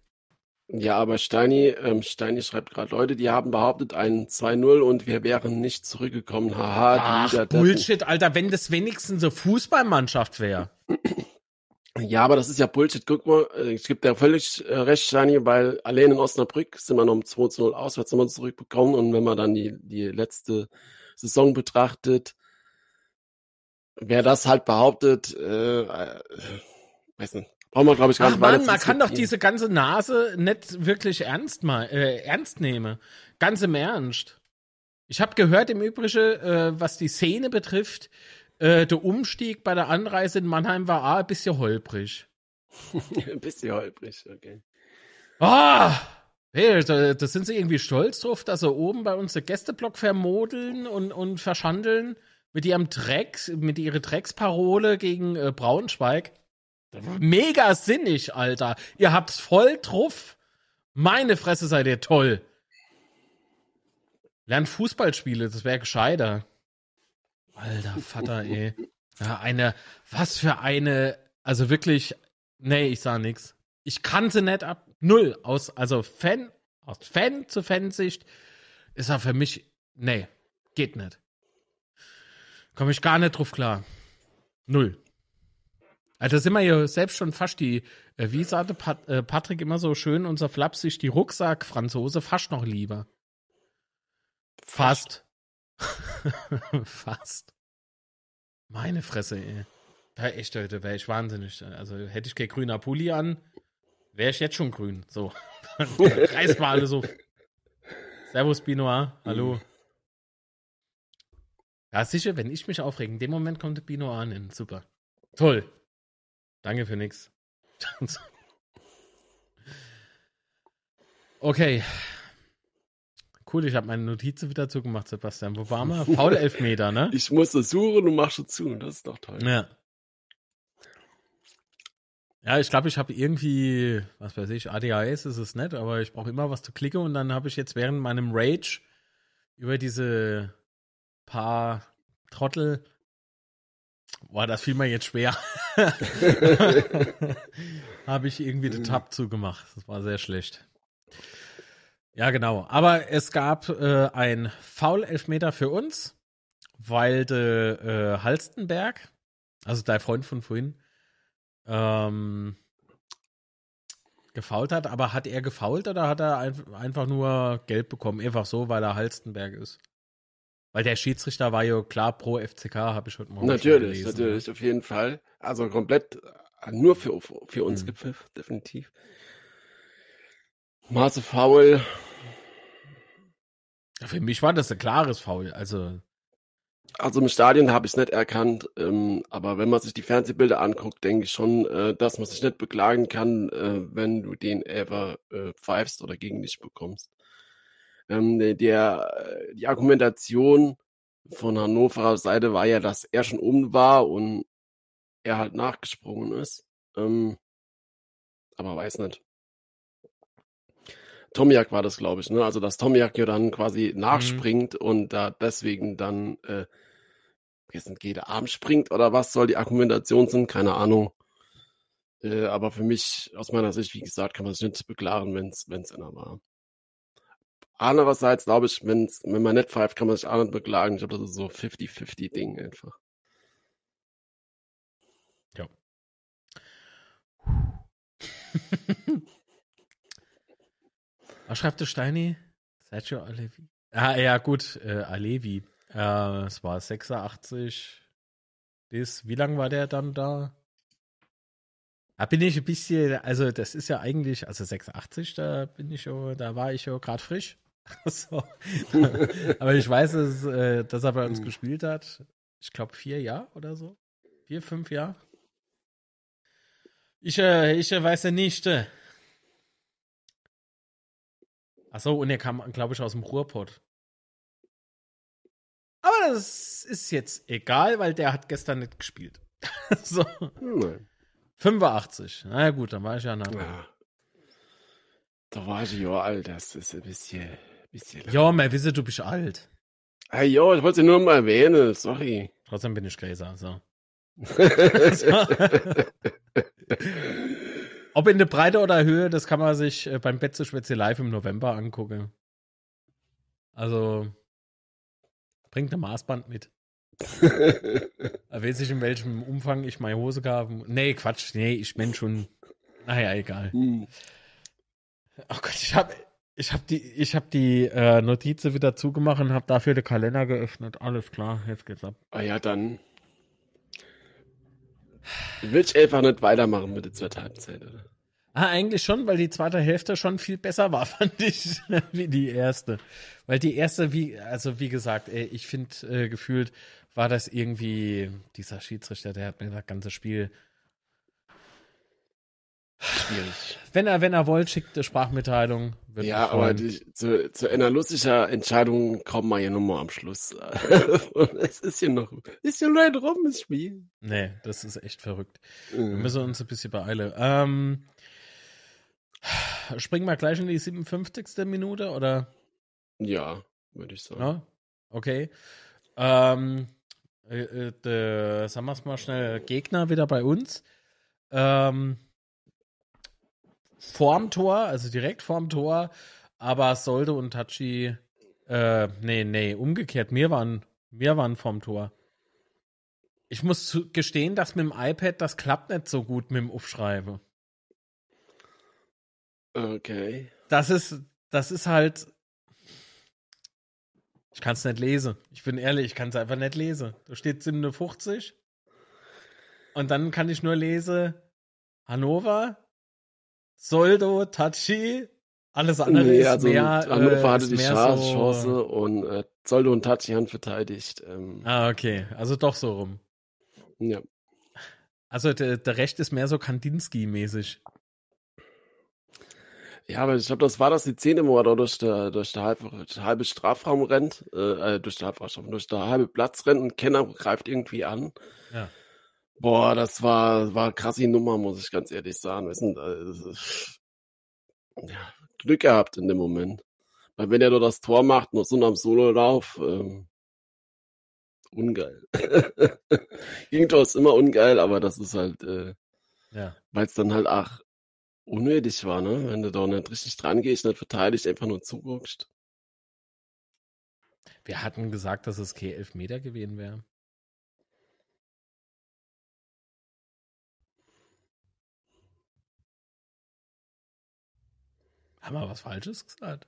Ja, aber Steini, ähm, Steini schreibt gerade, Leute, die haben behauptet ein 2-0 und wir wären nicht zurückgekommen. Haha, Ach, Bullshit, Alter, wenn das wenigstens eine Fußballmannschaft wäre. Ja, aber das ist ja Bullshit. Guck mal, ich gebe dir völlig äh, recht, Steini, weil allein in Osnabrück sind wir noch um 2-0 auswärts nochmal zurückbekommen und wenn man dann die, die letzte Saison betrachtet, wer das halt behauptet, äh, äh, weiß nicht, Brauchen wir, glaube ich, gar Ach, nicht Mann, man kann doch diese ganze Nase nicht wirklich ernst mal, äh, ernst nehmen. Ganz im Ernst. Ich habe gehört im Übrigen, äh, was die Szene betrifft, äh, der Umstieg bei der Anreise in Mannheim war auch ein bisschen holprig. ein bisschen holprig, okay. Ah! Hey, da, da, sind sie irgendwie stolz drauf, dass sie oben bei uns den Gästeblock vermodeln und, und verschandeln mit ihrem Drecks, mit ihrer Drecksparole gegen äh, Braunschweig. Mega sinnig, Alter. Ihr habt's voll drauf. Meine Fresse seid ihr toll. Lernt Fußballspiele, das wäre gescheiter. Alter Vater, ey. Ja, eine, was für eine, also wirklich, nee, ich sah nix. Ich kannte nicht ab, null. Aus, also Fan, aus Fan zu Fansicht ist er für mich, nee, geht nicht. Komme ich gar nicht drauf klar. Null. Also sind wir ja selbst schon fast die, äh, wie sagte Pat, äh, Patrick immer so schön, unser flapsig, die Rucksack-Franzose fast noch lieber. Fast. fast. Meine Fresse, ey. Ja, echt, Leute, wäre ich wahnsinnig. Also hätte ich kein grüner Pulli an, wäre ich jetzt schon grün. So. Reiß mal alles auf. Servus, Binoir. Hallo. Mhm. Ja, sicher, wenn ich mich aufrege, in dem Moment kommt der Binoir an. Super. Toll. Danke für nix. okay. Cool, ich habe meine Notizen wieder zugemacht, Sebastian. Wo waren wir? Faul Elfmeter, ne? Ich musste suchen und machst du zu. Das ist doch toll. Ja. Ja, ich glaube, ich habe irgendwie, was weiß ich, ADHS ist es nicht, aber ich brauche immer was zu klicken und dann habe ich jetzt während meinem Rage über diese paar Trottel, boah, das fiel mir jetzt schwer, habe ich irgendwie den Tab zugemacht. Das war sehr schlecht. Ja, genau. Aber es gab äh, ein Foul-Elfmeter für uns, weil der äh, Halstenberg, also dein Freund von vorhin, ähm, gefault hat. Aber hat er gefault oder hat er ein, einfach nur Geld bekommen? Einfach so, weil er Halstenberg ist. Weil der Schiedsrichter war ja klar pro FCK, habe ich heute Morgen Natürlich, gelesen, natürlich, auf jeden Fall. Also komplett äh, nur für, für uns mhm. gepfiffen, definitiv. Maße faul. Ja, für mich war das ein klares Foul. Also also im Stadion habe ich es nicht erkannt, ähm, aber wenn man sich die Fernsehbilder anguckt, denke ich schon, äh, dass man sich nicht beklagen kann, äh, wenn du den ever äh, pfeifst oder gegen dich bekommst. Ähm, der, äh, die Argumentation von Hannoverer Seite war ja, dass er schon um war und er halt nachgesprungen ist. Ähm, aber weiß nicht. Tomiak war das, glaube ich, ne? Also dass Tomiak ja dann quasi mhm. nachspringt mhm. und da deswegen dann äh, jetzt jeder Arm springt oder was soll die Argumentation sein, keine Ahnung. Äh, aber für mich, aus meiner Sicht, wie gesagt, kann man sich nicht beklagen, wenn es einer war. Andererseits glaube ich, wenn's, wenn man nicht pfeift, kann man sich auch nicht beklagen. Ich glaube, das ist so 50-50-Ding einfach. Ja. Was schreibt der Steini? Sergio Alevi? Ah, ja, gut, äh, Alevi. Äh, es war 86. Bis, wie lang war der dann da? Da bin ich ein bisschen, also das ist ja eigentlich, also 86, da bin ich schon, da war ich ja gerade frisch. so. Aber ich weiß, dass, äh, dass er bei uns hm. gespielt hat. Ich glaube vier Jahre oder so. Vier, fünf Jahre. Ich, äh, ich äh, weiß ja nicht. Äh. Achso, und er kam, glaube ich, aus dem Ruhrpott. Aber das ist jetzt egal, weil der hat gestern nicht gespielt. so. Nein. 85. Na ja, gut, dann war ich ja nach. Ja. Da war ich ja alt, das ist ein bisschen. Ja, man wisse, du bist alt. Ah, ja, ich wollte nur mal erwähnen, sorry. Trotzdem bin ich Gräser, so. Ob in der Breite oder Höhe, das kann man sich äh, beim Betze Schwätze live im November angucken. Also, Bringt ein Maßband mit. Weiß ich, in welchem Umfang ich meine Hose gab. Nee, Quatsch. Nee, ich bin schon. Naja, egal. Hm. Oh Gott, ich habe ich hab die, ich hab die äh, Notizen wieder zugemacht und habe dafür den Kalender geöffnet. Alles klar, jetzt geht's ab. Ah ja, dann will ich einfach nicht weitermachen mit der zweiten Halbzeit, oder? Ah, eigentlich schon, weil die zweite Hälfte schon viel besser war, fand ich, wie die erste. Weil die erste, wie, also wie gesagt, ich finde, äh, gefühlt war das irgendwie, dieser Schiedsrichter, der hat mir das ganze Spiel schwierig. Wenn er, wenn er wollt, schickt eine Sprachmitteilung. ja, aber die, zu, zu einer lustiger Entscheidung kommen wir ja nur mal am Schluss. es ist ja noch, ist ja nur rum, das Spiel. Nee, das ist echt verrückt. Mhm. Wir müssen uns ein bisschen beeilen. Ähm, Springen wir gleich in die 57. Minute, oder? Ja, würde ich sagen. Ja? Okay. Ähm, äh, äh, sagen wir es mal schnell, Gegner wieder bei uns. Ähm, vorm Tor, also direkt vorm Tor, aber Solde und Tachi, äh, nee, nee, umgekehrt, mir waren, mir waren vorm Tor. Ich muss gestehen, dass mit dem iPad das klappt nicht so gut mit dem Aufschreiben. Okay. Das ist, das ist halt. Ich kann es nicht lesen. Ich bin ehrlich, ich kann es einfach nicht lesen. Da steht 57. Und dann kann ich nur lesen Hannover, Soldo, Tachi, Alles andere Nee, ist also mehr. Hannover äh, hatte ist die Chance, so, Chance und äh, Soldo und Tachi haben verteidigt. Ähm, Ah, okay. Also doch so rum. ja. Also der, der Recht ist mehr so Kandinsky-mäßig. ja, aber ich glaube, das war das die Szene, wo er da durch der, durch der halbe, halbe Strafraum rennt, äh, äh, durch der Halbstrafraum, durch der halbe Platz rennt und Kenner greift irgendwie an. Ja. Boah, das war, war eine krasse Nummer, muss ich ganz ehrlich sagen. Wir sind, äh, ja, Glück gehabt in dem Moment. Weil wenn er nur das Tor macht, nur so nach dem Sololauf, ähm, ungeil. Irgendwo ist immer ungeil, aber das ist halt, äh, Ja. weil es dann halt auch unnötig war, ne? Wenn du da nicht richtig dran gehst, nicht verteidigt, einfach nur zuguckst. Wir hatten gesagt, dass es kein Elfmeter gewesen wäre. Haben wir was Falsches gesagt?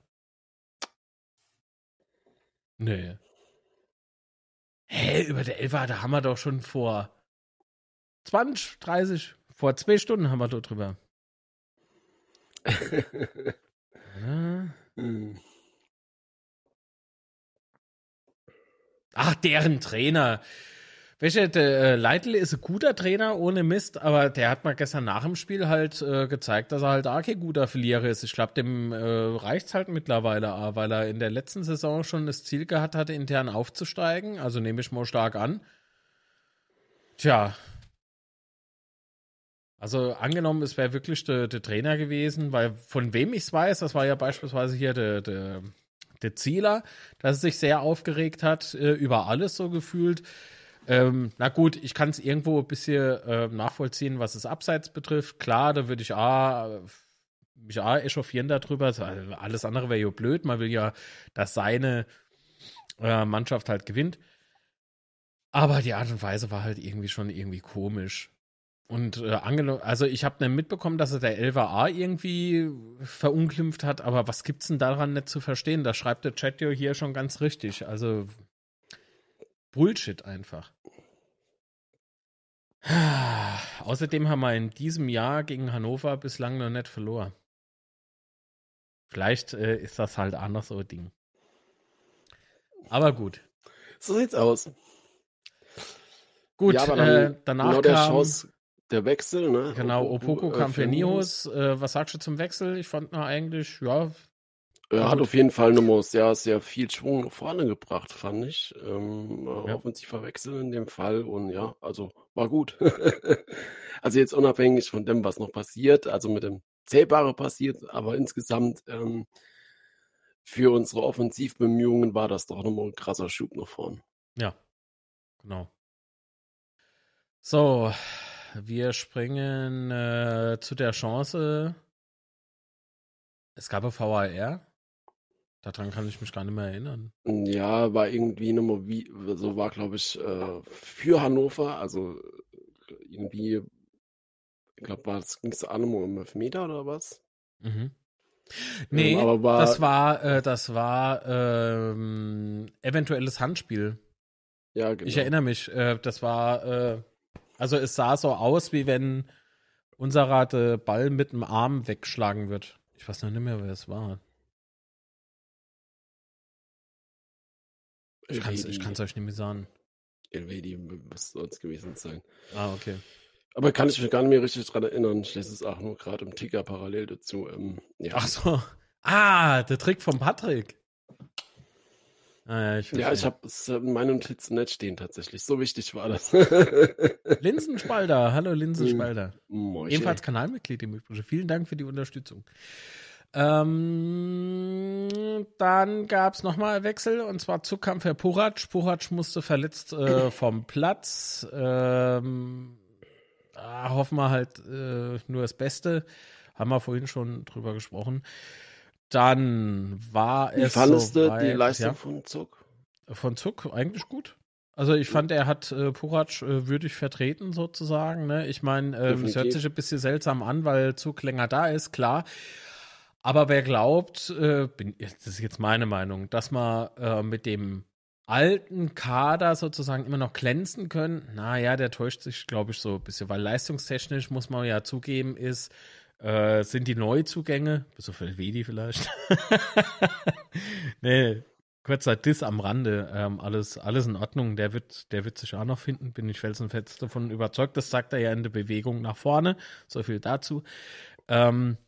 Nee. Hä, über der Elfer, da haben wir doch schon vor 20, 30, vor zwei Stunden haben wir dort drüber. Ja. Hm. Ach, deren Trainer. Welcher, der äh, Leitl ist ein guter Trainer, ohne Mist, aber der hat mal gestern nach dem Spiel halt äh, gezeigt, dass er halt auch kein guter Verlierer ist. Ich glaube, dem äh, reicht's halt mittlerweile, auch, weil er in der letzten Saison schon das Ziel gehabt hatte, intern aufzusteigen. Also nehme ich mal stark an. Tja. Also angenommen, es wäre wirklich der, der Trainer gewesen, weil von wem ich es weiß, das war ja beispielsweise hier der, der, der Zieler, dass er sich sehr aufgeregt hat äh, über alles so gefühlt. Ähm, na gut, ich kann es irgendwo ein bisschen äh, nachvollziehen, was es Abseits betrifft. Klar, da würde ich A, mich A echauffieren darüber. Also alles andere wäre ja blöd. Man will ja, dass seine äh, Mannschaft halt gewinnt. Aber die Art und Weise war halt irgendwie schon irgendwie komisch. Und äh, also ich habe dann mitbekommen, dass er der 11a irgendwie verunglimpft hat, aber was gibt's denn daran nicht zu verstehen? Da schreibt der Chat hier schon ganz richtig. Also Bullshit einfach. Außerdem haben wir in diesem Jahr gegen Hannover bislang noch nicht verloren. Vielleicht äh, ist das halt anders so ein Ding. Aber gut. So sieht's aus. Gut, Ja, dann äh, danach genau der kam, Chance, der Wechsel, ne? genau, Opoko kam für. Nihus. Äh, was sagst du zum Wechsel? Ich fand na eigentlich, ja, Er War hat auf jeden Fall nochmal sehr, sehr viel Schwung nach vorne gebracht, fand ich. Ähm, Ja. Offensiv verwechseln in dem Fall und ja, also war gut. also jetzt unabhängig von dem, was noch passiert, also mit dem Zählbare passiert, aber insgesamt ähm, für unsere Offensivbemühungen war das doch nochmal ein krasser Schub nach vorn. Ja, genau. So, wir springen äh, zu der Chance. Es gab ein VAR. Daran kann ich mich gar nicht mehr erinnern. Ja, war irgendwie nochmal wie, so war, glaube ich, äh, für Hannover, also äh, irgendwie, ich glaube, war es, ging es auch nochmal um Elfmeter oder was? Mhm. Nee, Ähm, aber war- das war, äh, das war ähm, eventuelles Handspiel. Ja, genau. Ich erinnere mich, äh, das war, äh, also es sah so aus, wie wenn unserer der Ball mit dem Arm wegschlagen wird. Ich weiß noch nicht mehr, wer es war. Ich kann es euch nicht mehr sagen. Elvedi müsste sonst gewesen sein. Ah, okay. Aber kann ich mich gar nicht mehr richtig dran erinnern. Ich lese es auch nur gerade im Ticker parallel dazu. Ähm, ja. Ach so. Ah, der Trick von Patrick. Ah, ja, ich ja, ich habe es in meinen Notizen nicht stehen tatsächlich. So wichtig war das. Linsenspalter. Hallo Linsenspalter. Moin. Ebenfalls Kanalmitglied im Übrigen. Vielen Dank für die Unterstützung. Ähm, dann gab es nochmal Wechsel und zwar Zukampf Herr Puratsch. Puratsch musste verletzt äh, vom Platz. Ähm, da hoffen wir halt äh, nur das Beste. Haben wir vorhin schon drüber gesprochen. Dann war Wie es fandest du soweit- die Leistung ja, von Zuck? von Zuck eigentlich gut. Also ich fand, er hat äh, Puratsch äh, würdig vertreten sozusagen. Ne? Ich meine, ähm, es hört sich ein bisschen seltsam an, weil Zuck länger da ist, klar. Aber wer glaubt, äh, bin, das ist jetzt meine Meinung, dass man äh, mit dem alten Kader sozusagen immer noch glänzen können, naja, der täuscht sich, glaube ich, so ein bisschen, weil leistungstechnisch muss man ja zugeben, ist äh, sind die Neuzugänge, bis auf Elvedi vielleicht. nee, kurzer Diss am Rande. Ähm, alles, alles in Ordnung. Der wird, der wird sich auch noch finden, bin ich felsenfest davon überzeugt. Das sagt er ja in der Bewegung nach vorne. So viel dazu. Ähm,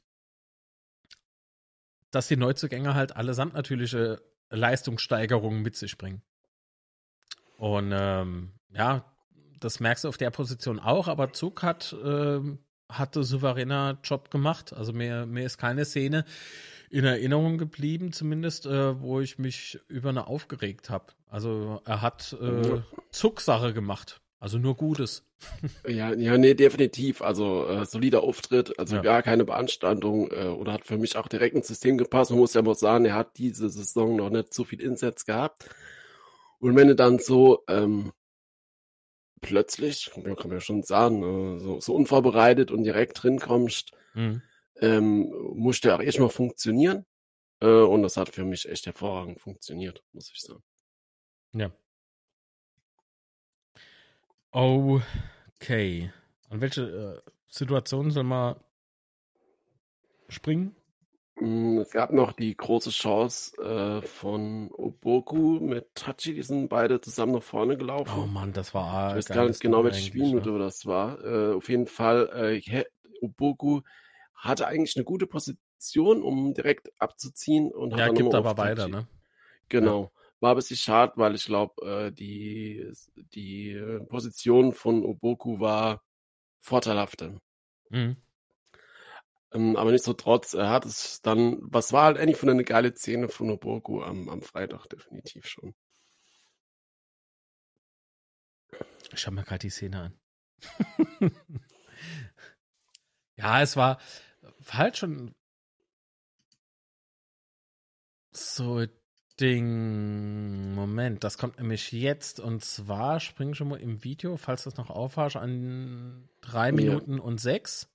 dass die Neuzugänge halt allesamt natürliche Leistungssteigerungen mit sich bringen. Und ähm, ja, das merkst du auf der Position auch, aber Zug hat, äh, hatte souveräner Job gemacht. Also mir, mir ist keine Szene in Erinnerung geblieben, zumindest, äh, wo ich mich über eine aufgeregt habe. Also er hat äh, Zugsache gemacht. Also nur Gutes. Ja, ja, nee, definitiv. Also äh, solider Auftritt, also Ja. gar keine Beanstandung äh, oder hat für mich auch direkt ins System gepasst. Man muss ja mal sagen, er hat diese Saison noch nicht so viel Insatz gehabt. Und wenn du dann so ähm, plötzlich, kann man- kann man ja schon sagen, äh, so, so unvorbereitet und direkt drin kommst, Mhm. ähm, musste er auch erstmal funktionieren. Äh, und das hat für mich echt hervorragend funktioniert, muss ich sagen. Ja. Okay. An welche äh, Situation soll man springen? Mm, Es gab noch die große Chance äh, von Oboku mit Tachi, die sind beide zusammen nach vorne gelaufen. Oh Mann, das war. ich weiß gar nicht genau, welche Spielminute ja. das war. Äh, auf jeden Fall, äh, Oboku hatte eigentlich eine gute Position, um direkt abzuziehen und hat Ja, dann gibt aber weiter, ne? Genau. War ein bisschen schade, weil ich glaube, äh, die, die äh, Position von Oboku war vorteilhafter. Mhm. Ähm, aber nichtsdestotrotz, er hat es dann, was war halt eigentlich von eine geile Szene von Oboku am, am Freitag definitiv schon. Ich schau mir gerade die Szene an. ja, es war, war halt schon so Ding. Moment, das kommt nämlich jetzt und zwar spring schon mal im Video, falls das noch aufhast, an drei Ja. Minuten und sechs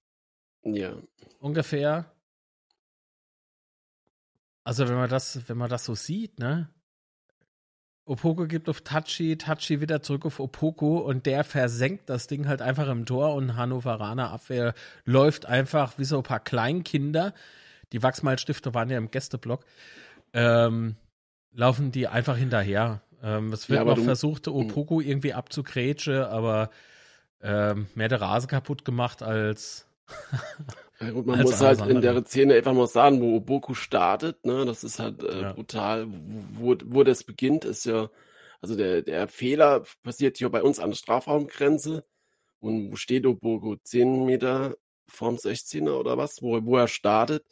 Ja. ungefähr. Also wenn man das, wenn man das so sieht, ne? Opoko gibt auf Tachi, Tachi wieder zurück auf Opoko und der versenkt das Ding halt einfach im Tor und Hannoveraner Abwehr läuft einfach wie so ein paar Kleinkinder. Die Wachsmalstifte waren ja im Gästeblock. Ähm, laufen die einfach hinterher. Ähm, es wird Ja, aber noch versucht, Opoko irgendwie abzugrätschen, aber ähm, mehr der Rasen kaputt gemacht als Ja gut, man Als muss halt in der Szene einfach mal sagen, wo Oboku startet, ne, das ist halt äh, Ja. brutal. Wo, wo das beginnt, ist ja, also der, der Fehler passiert hier bei uns an der Strafraumgrenze. Und wo steht Oboku? Zehn Meter vorm 16er oder was, wo, wo er startet.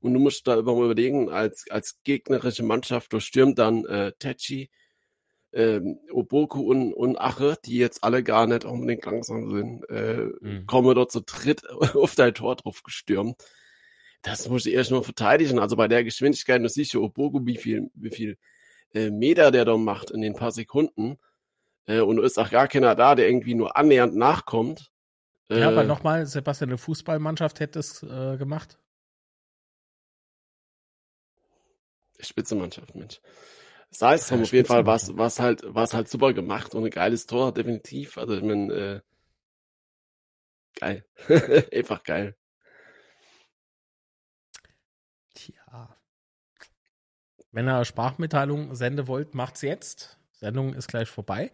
Und du musst da überlegen, als, als gegnerische Mannschaft durchstürmt dann äh, Techi, ähm, Oboku und, und Ache, die jetzt alle gar nicht unbedingt langsam sind, äh, Mhm. kommen dort zu dritt auf dein Tor drauf gestürmt. Das muss ich erst mal verteidigen. Also bei der Geschwindigkeit, du siehst ja Oboku, wie viel, wie viel äh, Meter der da macht in den paar Sekunden. Äh, und da ist auch gar keiner da, der irgendwie nur annähernd nachkommt. Äh, Ja, aber nochmal, Sebastian, eine Fußballmannschaft hätte es äh, gemacht. Spitzenmannschaft, Mensch. Sei es drum, Ja, auf jeden Fall was, Spitzenmannschaft. was halt, was halt super gemacht und ein geiles Tor, definitiv. Also, ich mein, äh, geil. Einfach geil. Tja. Wenn ihr Sprachmitteilung senden wollt, macht's jetzt. Sendung ist gleich vorbei.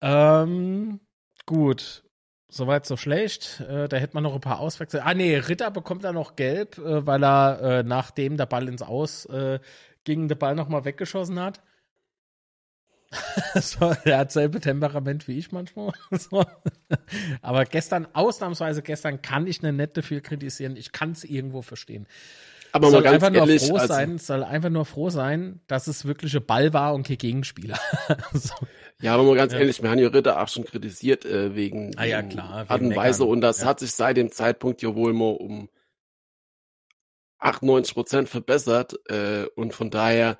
Ähm, gut. Soweit so schlecht. Äh, da hätte man noch ein paar Auswechsel. Ah, nee, Ritter bekommt da noch gelb, äh, weil er, äh, nachdem der Ball ins Aus äh, ging, der Ball nochmal weggeschossen hat. so, er hat selbe Temperament wie ich manchmal. so. Aber gestern, ausnahmsweise gestern, kann ich nicht dafür kritisieren. Ich kann es irgendwo verstehen. Aber soll mal ganz einfach nur ehrlich, froh also, sein, soll einfach nur froh sein, dass es wirklich ein Ball war und kein Gegenspieler. so. Ja, aber mal ganz Ja. ehrlich, wir haben ja Ritter auch schon kritisiert, äh, wegen, Ah ja, wegen klar, wegen Art und Weise. Und das Ja. hat sich seit dem Zeitpunkt ja wohl mal um 98 Prozent verbessert. Äh, und von daher,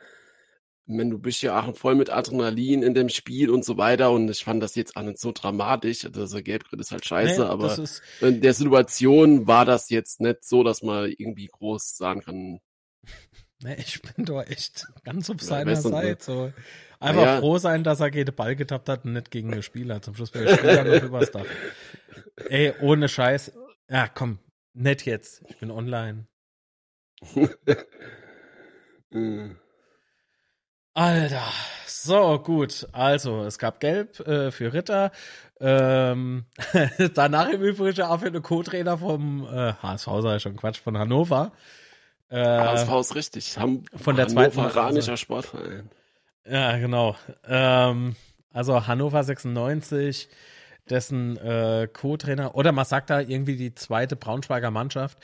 wenn du bist ja auch voll mit Adrenalin in dem Spiel und so weiter. Und ich fand das jetzt auch nicht so dramatisch. Also Gelbgrid ist halt scheiße, Nee, aber in der Situation war das jetzt nicht so, dass man irgendwie groß sagen kann, nee, ich bin doch echt ganz auf Ja, seiner weißt du, Seite. So. Einfach Ja, ja. froh sein, dass er den Ball getappt hat und nicht gegen den Spieler. Zum Schluss wäre der Spieler noch übers Dach. Ey, ohne Scheiß. Ja, komm. Nicht jetzt. Ich bin online. Äh, Alter. So, gut. Also, es gab Gelb äh, für Ritter. Ähm, danach im Übrigen auch für den Co-Trainer vom äh, HSV, sei schon Quatsch, von Hannover. Äh, HSV ist richtig. Ham von der zweiten- Hannoveranischer Sportverein. Ja, genau. Ähm, also Hannover 96, dessen äh, Co-Trainer, oder man sagt da irgendwie die zweite Braunschweiger Mannschaft.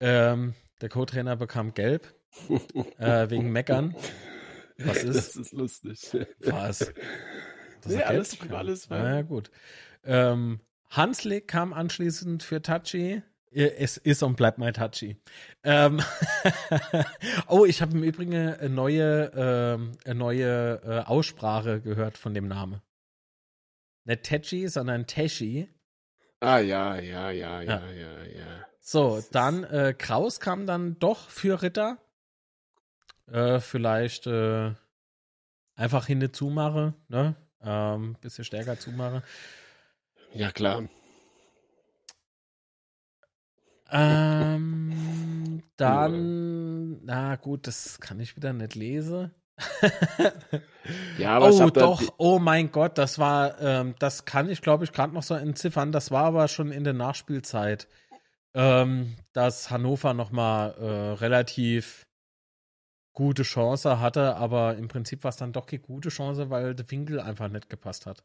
Ähm, der Co-Trainer bekam gelb äh, wegen Meckern. Was ist? Das ist lustig. Was? Das Nee, ist alles- alles ja, fein. ja, gut. Ähm, Hanslik kam anschließend für Tachi. Es ist und bleibt mein Tachi. Ähm oh, ich habe im Übrigen eine neue, ähm, eine neue äh, Aussprache gehört von dem Namen. Nicht Tachi, sondern Teshi. Ah, ja, ja, ja, Ja. ja, ja, ja. So, dann äh, Kraus kam dann doch für Ritter. Äh, vielleicht äh, einfach hinne zumache, ne? Ähm, bisschen stärker zumache. Ja, klar. Ähm, dann, na gut, das kann ich wieder nicht lesen. Ja, aber oh, doch, oh mein Gott, das war, ähm, das kann ich, glaube ich, gerade noch so entziffern. Das war aber schon in der Nachspielzeit, ähm, dass Hannover nochmal äh, relativ gute Chance hatte, aber im Prinzip war es dann doch keine gute Chance, weil der Winkel einfach nicht gepasst hat.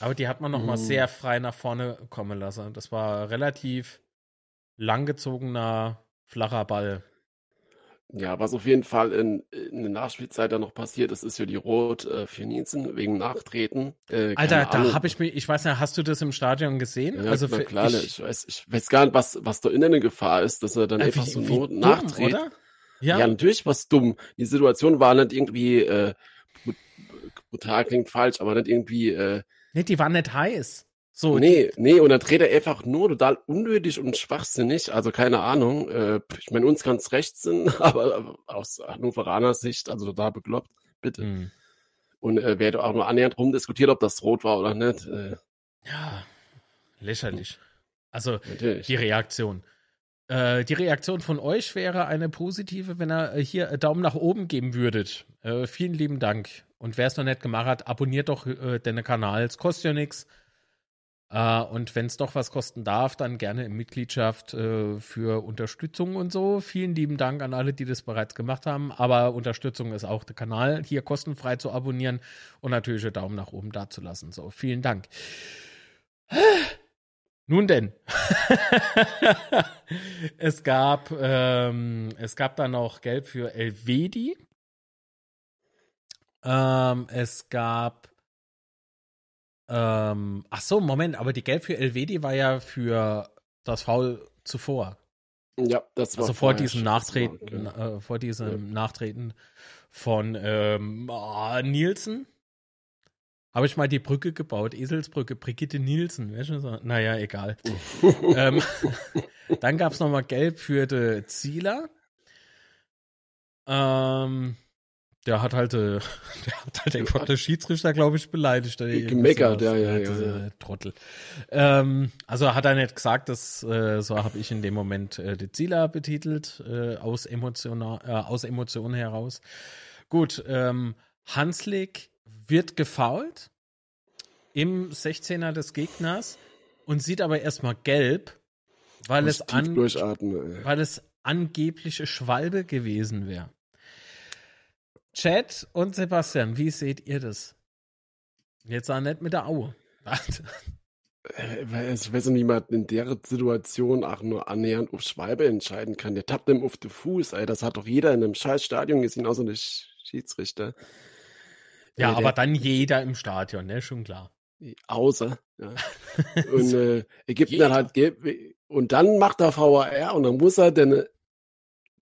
Aber die hat man nochmal Mm. sehr frei nach vorne kommen lassen. Das war relativ langgezogener, flacher Ball. Ja, was auf jeden Fall in, in der Nachspielzeit dann noch passiert ist, ist ja die Rot äh, für Nielsen wegen Nachtreten. Äh, Alter, da habe ich mich, ich weiß nicht, hast du das im Stadion gesehen? Ja, also na für, klar, ne, ich, weiß, ich weiß gar nicht, was, was da innen eine Gefahr ist, dass er dann äh, einfach wie- so wie dumm, nachtritt. oder? Ja. Ja, natürlich was dumm. Die Situation war nicht irgendwie äh, brut- brutal klingt falsch, aber nicht irgendwie äh, nee, die waren nicht heiß. So, nee, nee, und dann dreht er einfach nur total unnötig und schwachsinnig. Also keine Ahnung. Äh, ich meine, uns kann es recht sein, aber aus Hannoveraner Sicht, also total bekloppt, bitte. Hm. Und äh, wer auch nur annähernd rumdiskutiert, ob das rot war oder nicht. Äh, Ja, lächerlich. Also, natürlich. die Reaktion. Äh, die Reaktion von euch wäre eine positive, wenn ihr äh, hier äh, Daumen nach oben geben würdet. Äh, vielen lieben Dank. Und wer es noch nicht gemacht hat, abonniert doch äh, den Kanal. Es kostet ja nichts. Äh, und wenn es doch was kosten darf, dann gerne in Mitgliedschaft äh, für Unterstützung und so. Vielen lieben Dank an alle, die das bereits gemacht haben. Aber Unterstützung ist auch der Kanal hier kostenfrei zu abonnieren und natürlich einen Daumen nach oben dazulassen. So, vielen Dank. Nun denn. es gab ähm, es gab dann noch Gelb für Elvedi. Ähm, es gab ähm, ach so, Moment, aber die Gelb für Elvedi war ja für das Foul zuvor. Ja, das war Also vor diesem. Nachtreten, Okay. äh, vor diesem Nachtreten von ähm, ah, Nielsen. Habe ich mal die Brücke gebaut, Eselsbrücke, Brigitte Nielsen. Weißt du, so? Naja, egal. ähm, dann gab es nochmal Gelb für den Zieler. Ähm, der hat halt, äh, der hat halt den Schiedsrichter, glaube ich, beleidigt. Gemeckert, ja, ja, ja, ja. Trottel. Ähm, also hat er nicht gesagt, dass, äh, so habe ich in dem Moment äh, den Zieler betitelt, äh, aus, Emotiona äh, aus Emotionen heraus. Gut, ähm, Hanslik wird gefoult im 16er des Gegners und sieht aber erstmal gelb, weil es, an, weil es angebliche Schwalbe gewesen wäre. Chat und Sebastian, wie seht ihr das? Jetzt auch nicht mit der Aue. Äh, Ich weiß nicht, wie man in der Situation auch nur annähernd auf Schwalbe entscheiden kann. Der tappt ihm auf den Fuß, ey. Das hat doch jeder in einem scheiß Stadion gesehen, außer der Sch- Schiedsrichter. ja, Äh, aber der- dann jeder im Stadion, ne? Schon klar. Außer, ja. Und äh, ihm dann halt. Und dann macht er VAR und dann muss er dann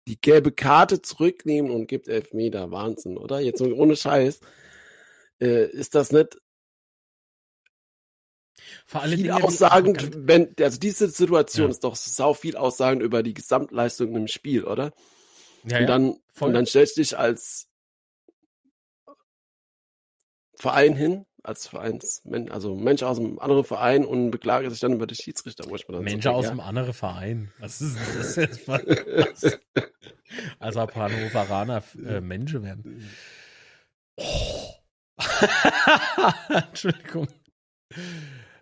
die gelbe Karte zurücknehmen und gibt Elfmeter. Wahnsinn, oder? Jetzt ohne Scheiß. Äh, ist das nicht Vor allem viel aussagend, wenn, also diese Situation Ja. ist doch sau viel aussagend über die Gesamtleistung im Spiel, oder? Ja, und ja. dann, voll. und dann stellst du dich als Verein hin, als Vereinsmensch, also Mensch aus einem anderen Verein und beklage sich dann über die Schiedsrichter, wo ich mir dann Mensch so aus einem anderen Verein. Was ist das jetzt? Was? Als ob Hannoveraner äh, Menschen werden. Oh. Entschuldigung.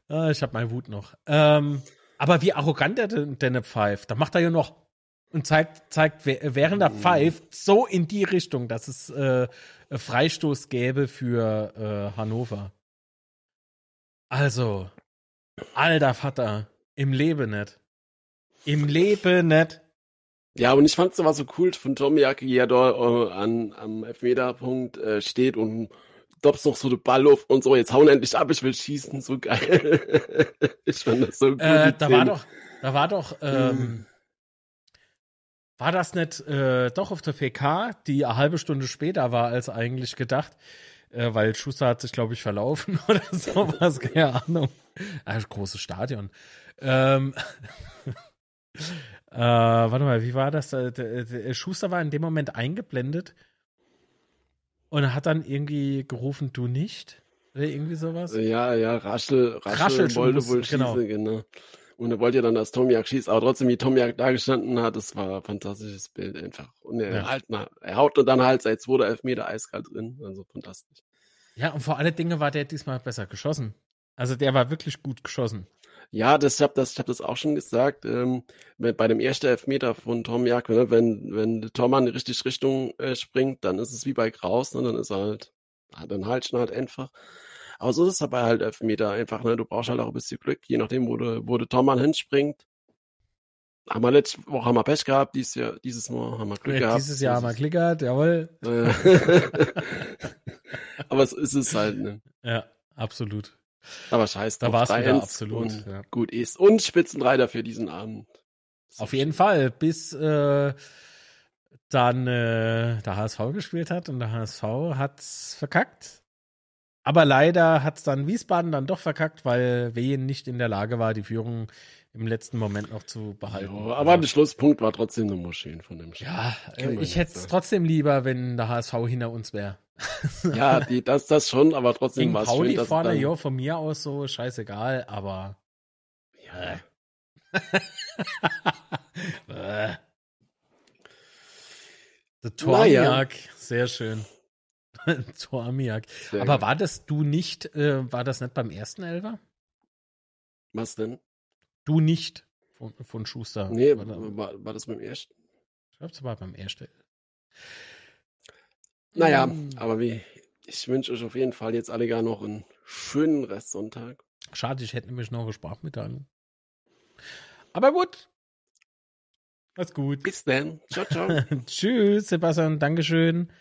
Ah, ich habe meine Wut noch. Ähm, aber wie arrogant er denn, denn pfeift. Da macht er ja noch und zeigt, zeigt während er pfeift so in die Richtung, dass es äh, Freistoß gäbe für äh, Hannover. Also, alter Vater, im Leben nicht. Im Leben nicht. Ja, und ich fand es aber so cool von Tomiak, wie er da äh, an, am Elfmeterpunkt äh, steht und doppst noch so den Ball auf und so, jetzt hauen endlich ab, ich will schießen, so geil. ich fand das so gut. Äh, da war doch, da war doch, ähm, war das nicht äh, doch auf der PK, die eine halbe Stunde später war als eigentlich gedacht, äh, weil Schuster hat sich, glaube ich, verlaufen oder sowas, keine Ahnung. Ein großes Stadion. Ähm, äh, warte mal, wie war das? Der, der Schuster war in dem Moment eingeblendet und hat dann irgendwie gerufen, du nicht? Oder irgendwie sowas? Ja, ja, Raschel, Raschel, Raschel wollte wohl schießen, genau. genau. Und er wollte ja dann, dass Tomiak schießt, aber trotzdem, wie Tomiak da gestanden hat, das war ein fantastisches Bild einfach. Und er, ja. halt, na, er haut dann halt seit zwei oder elf Meter eiskalt drin, also fantastisch. Ja, und vor alle Dinge war der diesmal besser geschossen. Also der war wirklich gut geschossen. Ja, das, ich habe das, ich hab das auch schon gesagt. Ähm, bei dem ersten Elfmeter von Tom Jak, ne, wenn, wenn der Tormann in die richtige Richtung äh, springt, dann ist es wie bei Kraus, ne, dann ist er halt, dann halt schon halt einfach. Aber so ist es dabei halt Elfmeter einfach, ne? Du brauchst halt auch ein bisschen Glück, je nachdem, wo, du, wo der Tormann hinspringt. Haben wir letzte Woche haben wir Pech gehabt, dieses Jahr, dieses Mal haben wir Glück ja, gehabt. Dieses Jahr haben wir Glück gehabt, jawohl. Aber es ist es halt, ne? Ja, absolut. Aber scheiß Da war es wieder absolut. Ja. Gut ist. Und Spitzenreiter für diesen Abend. Auf jeden Fall, bis äh, dann äh, der HSV gespielt hat und der HSV hat's verkackt. Aber leider hat es dann Wiesbaden dann doch verkackt, weil Wien nicht in der Lage war, die Führung im letzten Moment noch zu behalten. Ja, aber der Schlusspunkt war trotzdem eine Moscheen von dem Spiel. Ja, äh, ich hätte es trotzdem lieber, wenn der HSV hinter uns wäre. ja, die, das, das schon, aber trotzdem war es schön, dass vorne, dann... ja, von mir aus so, scheißegal, aber ja. Der Torniak, naja. sehr schön. Tormiak. Aber war das du nicht, äh, war das nicht beim ersten Elfer? Was denn? Du nicht von, von Schuster. Nee, war, war, war, das beim ersten? Ich glaube, es war beim ersten. Naja, um, aber wie, ich wünsche euch auf jeden Fall jetzt alle gar noch einen schönen Restsonntag. Schade, ich hätte nämlich noch eine Sprachmitteilung. Aber gut. Alles gut. Bis dann. Ciao, ciao. Tschüss, Sebastian. Dankeschön.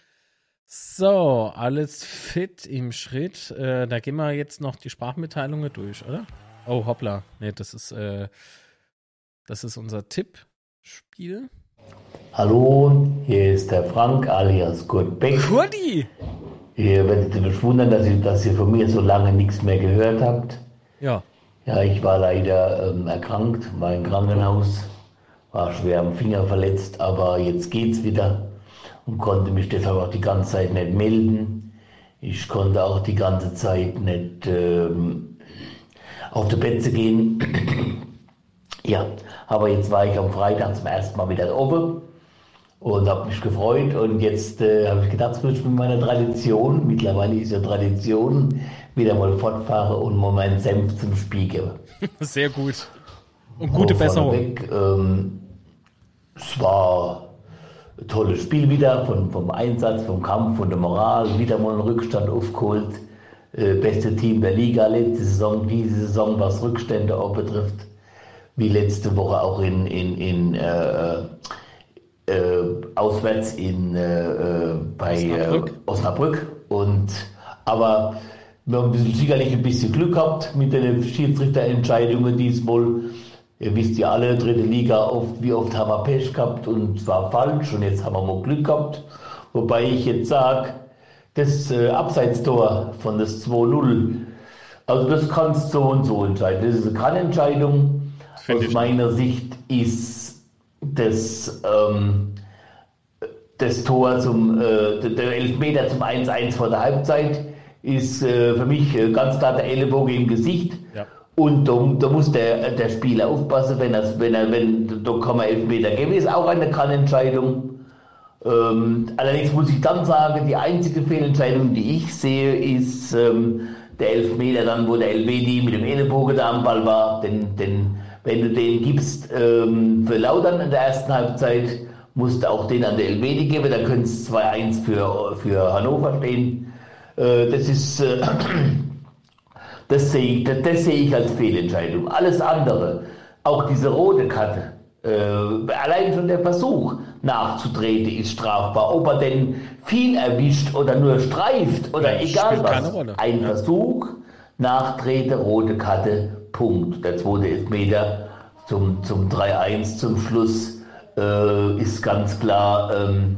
So, alles fit im Schritt. Äh, da gehen wir jetzt noch die Sprachmitteilungen durch, oder? Oh, hoppla. Nee, das ist, äh, das ist unser Tippspiel. Hallo, hier ist der Frank alias Kurt Beck. Kurdi! Ihr werdet euch wundern, dass ihr, dass ihr von mir so lange nichts mehr gehört habt. Ja. Ja, ich war leider ähm, erkrankt, war im Krankenhaus, war schwer am Finger verletzt, aber jetzt geht's wieder und konnte mich deshalb auch die ganze Zeit nicht melden. Ich konnte auch die ganze Zeit nicht ähm, auf die Betze gehen. ja, aber jetzt war ich am Freitag zum ersten Mal wieder oben und habe mich gefreut. Und jetzt äh, habe ich gedacht, das würde ich mit meiner Tradition, mittlerweile ist ja Tradition, wieder mal fortfahren und mal meinen Senf zum Spiel geben. Sehr gut. Und gute Besserung. Weg, ähm, es war tolles Spiel wieder, von, vom Einsatz, vom Kampf, von der Moral, wieder mal einen Rückstand aufgeholt. Äh, beste Team der Liga letzte Saison, diese Saison, was Rückstände auch betrifft, wie letzte Woche auch in, in, in äh, äh, auswärts in, äh, äh, bei Osnabrück. Osnabrück. Und, aber wir haben sicherlich ein bisschen Glück gehabt mit den Schiedsrichterentscheidungen diesmal. Ihr wisst ja alle, dritte Liga, oft, wie oft haben wir Pech gehabt und es war falsch und jetzt haben wir mal Glück gehabt. Wobei ich jetzt sage, das äh, Abseitstor von das 2-0, also das kannst so und so entscheiden. Das ist eine Kannentscheidung. Aus meiner Sicht ist das, ähm, das Tor zum, äh, der Elfmeter zum 1-1 vor der Halbzeit ist äh, für mich äh, ganz klar der Ellenbogen im Gesicht. Ja. Und da, da muss der, der Spieler aufpassen, wenn er, wenn er, wenn, da kann man Elfmeter geben, ist auch eine Kannentscheidung. Ähm, allerdings muss ich dann sagen, die einzige Fehlentscheidung, die ich sehe, ist ähm, der Elfmeter dann, wo der Elvedi mit dem Ellenbogen da am Ball war. Denn, denn wenn du den gibst ähm, für Lautern in der ersten Halbzeit, musst du auch den an der Elvedi geben, dann könnte es 2-1 für, für Hannover stehen. Äh, das ist... Äh, Das sehe ich, das, das sehe ich als Fehlentscheidung. Alles andere, auch diese rote Karte, äh, allein schon der Versuch nachzutreten ist strafbar. Ob er denn viel erwischt oder nur streift oder Ja, egal was. Ein Ja. Versuch, Nachtrete, rote Karte, Punkt. Der zweite Elfmeter zum, zum 3-1 zum Schluss äh, ist ganz klar. Ähm,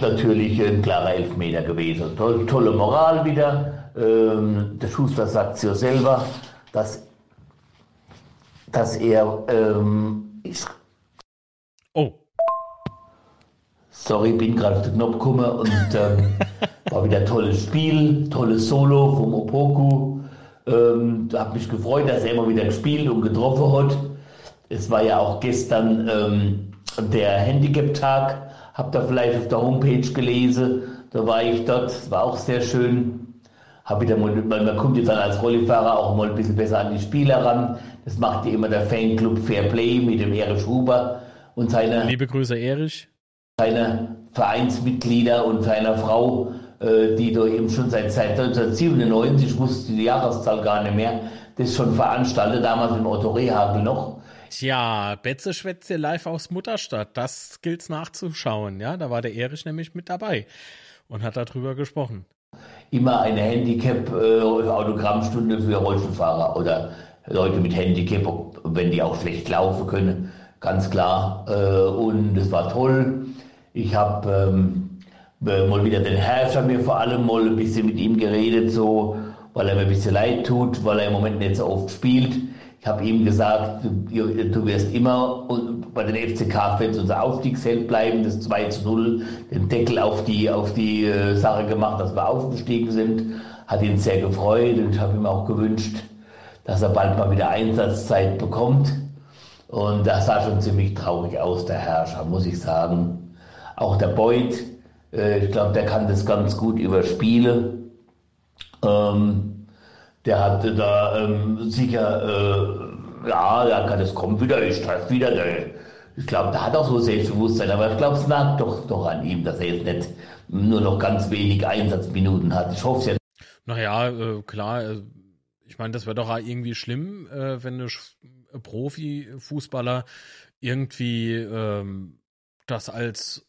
natürlich ein klarer Elfmeter gewesen. Toll, tolle Moral wieder. Ähm, der Schuster sagt es ja selber, dass, dass er, ähm, ich, Oh, sorry, bin gerade auf den Knopf gekommen und ähm, war wieder ein tolles Spiel, tolles Solo vom Opoku. Ähm, habe mich gefreut, dass er immer wieder gespielt und getroffen hat. Es war ja auch gestern ähm, der Handicap-Tag. Habt ihr vielleicht auf der Homepage gelesen? Da war ich dort. Es war auch sehr schön. Hab wieder mal, weil man kommt jetzt dann als Rollifahrer auch mal ein bisschen besser an die Spieler ran. Das macht ja immer der Fanclub Fair Play mit dem Erich Huber und seiner liebe Grüße, Erich. seiner Vereinsmitglieder und seiner Frau, äh, die da eben schon seit, seit 1997, ich wusste die Jahreszahl gar nicht mehr, das schon veranstaltet, damals im Otto Rehagel noch. Tja, Betze schwätzt hier live aus Mutterstadt. Das gilt's nachzuschauen, ja. Da war der Erich nämlich mit dabei und hat darüber gesprochen. Immer eine Handicap-Autogrammstunde für Rollstuhlfahrer oder Leute mit Handicap, wenn die auch schlecht laufen können, ganz klar. Äh, Und es war toll. Ich habe ähm, äh, mal wieder den Herrscher mir vor allem mal ein bisschen mit ihm geredet, so, weil er mir ein bisschen leid tut, weil er im Moment nicht so oft spielt. Ich habe ihm gesagt, du, du wirst immer bei den FCK-Fans unser Aufstiegsheld bleiben, das 2 zu 0, den Deckel auf die, auf die äh, Sache gemacht, dass wir aufgestiegen sind. Hat ihn sehr gefreut und ich habe ihm auch gewünscht, dass er bald mal wieder Einsatzzeit bekommt. Und das sah schon ziemlich traurig aus, der Herrscher, muss ich sagen. Auch der Beuth, äh, ich glaube, der kann das ganz gut überspielen. Ähm, der hatte da ähm, sicher, äh, ja, da kann es kommen wieder, ich treffe wieder. Der, ich glaube, der hat auch so Selbstbewusstsein, aber ich glaube, es lag doch, doch an ihm, dass er jetzt nicht nur noch ganz wenig Einsatzminuten hat. Ich hoffe es ja Naja, äh, klar, äh, ich meine, das wäre doch irgendwie schlimm, äh, wenn ein ein Profifußballer irgendwie ähm, das als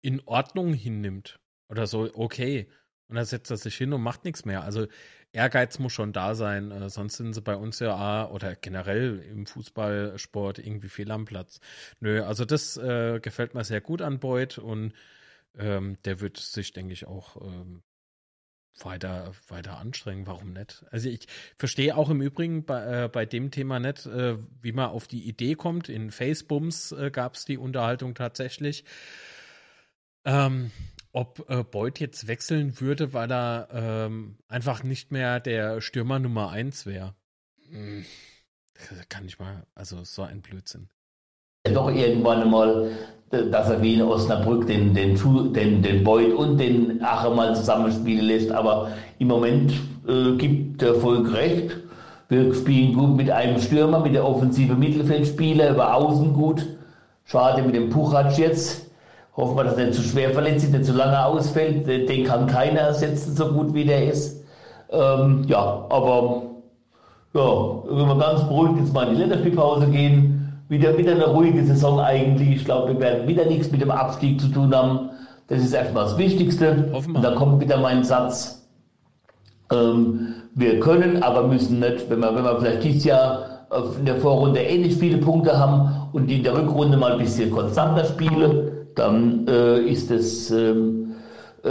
in Ordnung hinnimmt. Oder so, okay. Und dann setzt er sich hin und macht nichts mehr. Also Ehrgeiz muss schon da sein, äh, sonst sind sie bei uns ja auch, oder generell im Fußballsport irgendwie fehl am Platz. Nö, also das äh, gefällt mir sehr gut an Beuth und ähm, der wird sich, denke ich, auch ähm, weiter, weiter anstrengen. Warum nicht? Also ich verstehe auch im Übrigen bei, äh, bei dem Thema nicht, äh, wie man auf die Idee kommt. In Facebooks äh, gab es die Unterhaltung tatsächlich. Ähm, ob äh, Beuth jetzt wechseln würde, weil er ähm, einfach nicht mehr der Stürmer Nummer eins wäre. Hm, kann ich mal, also so ein Blödsinn. doch irgendwann einmal, dass er wie in Osnabrück den, den, den, den Beuth und den Ache mal zusammenspielen lässt. Aber im Moment äh, gibt der Volk recht. Wir spielen gut mit einem Stürmer, mit der offensive Mittelfeldspieler, über Außen gut. Schade mit dem Puchatsch jetzt. Hoffen wir, dass er nicht zu schwer verletzt ist, nicht zu lange ausfällt. Den kann keiner ersetzen, so gut wie der ist. Ähm, ja, aber ja, wenn wir ganz beruhigt jetzt mal in die Länderspielpause gehen, wieder, wieder eine ruhige Saison eigentlich. Ich glaube, wir werden wieder nichts mit dem Abstieg zu tun haben. Das ist erstmal das Wichtigste. Hoffen wir. Und dann kommt wieder mein Satz. Ähm, wir können, aber müssen nicht, wenn wir, wenn wir vielleicht dieses Jahr auf- in der Vorrunde ähnlich viele Punkte haben und die in der Rückrunde mal ein bisschen konstanter spielen, dann äh, ist es ähm, äh,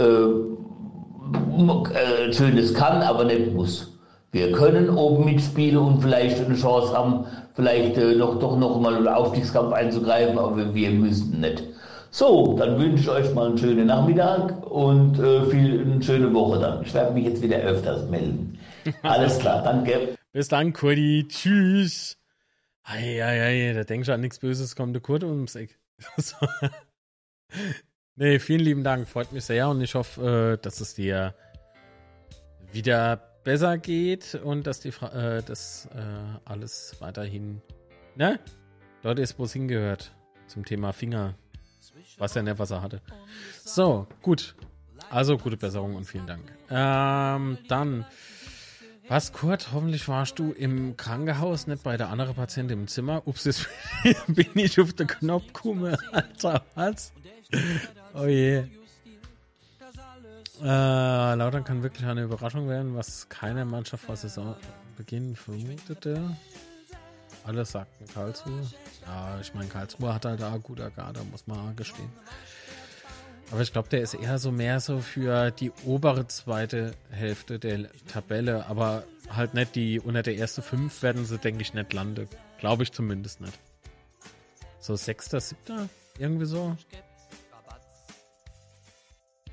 äh, schönes kann, aber nicht muss. Wir können oben mitspielen und vielleicht eine Chance haben, vielleicht äh, noch doch noch mal einen Aufstiegskampf einzugreifen, aber wir, müssen nicht. So, dann wünsche ich euch mal einen schönen Nachmittag und äh, viel, eine schöne Woche dann. Ich werde mich jetzt wieder öfters melden. Alles klar, danke. Bis dann, Kurdi. Tschüss. Ei, ei, ei, da denkst du an nichts Böses, kommt der Kurt ums Eck. Nee, vielen lieben Dank. Freut mich sehr und ich hoffe, äh, dass es dir wieder besser geht und dass die Fra äh, das äh, alles weiterhin, ne? Dort ist, wo es hingehört. Zum Thema Finger. Was er in der Wasser hatte. So, gut. Also gute Besserung und vielen Dank. Ähm, dann. Was, Kurt? Hoffentlich warst du im Krankenhaus, nicht bei der anderen Patientin im Zimmer. Ups, jetzt bin ich auf den Knopf gekommen. Alter, was? Oh je. Äh, Lautern kann wirklich eine Überraschung werden, was keine Mannschaft vor Saisonbeginn vermutete. Alles sagten Karlsruhe. Ja, ich meine, Karlsruhe hat halt da guter Garde, muss man gestehen. Aber ich glaube, der ist eher so mehr so für die obere zweite Hälfte der Tabelle, aber halt nicht die unter der ersten fünf werden sie, denke ich, nicht landen. Glaube ich zumindest nicht. So sechster, siebter, irgendwie so.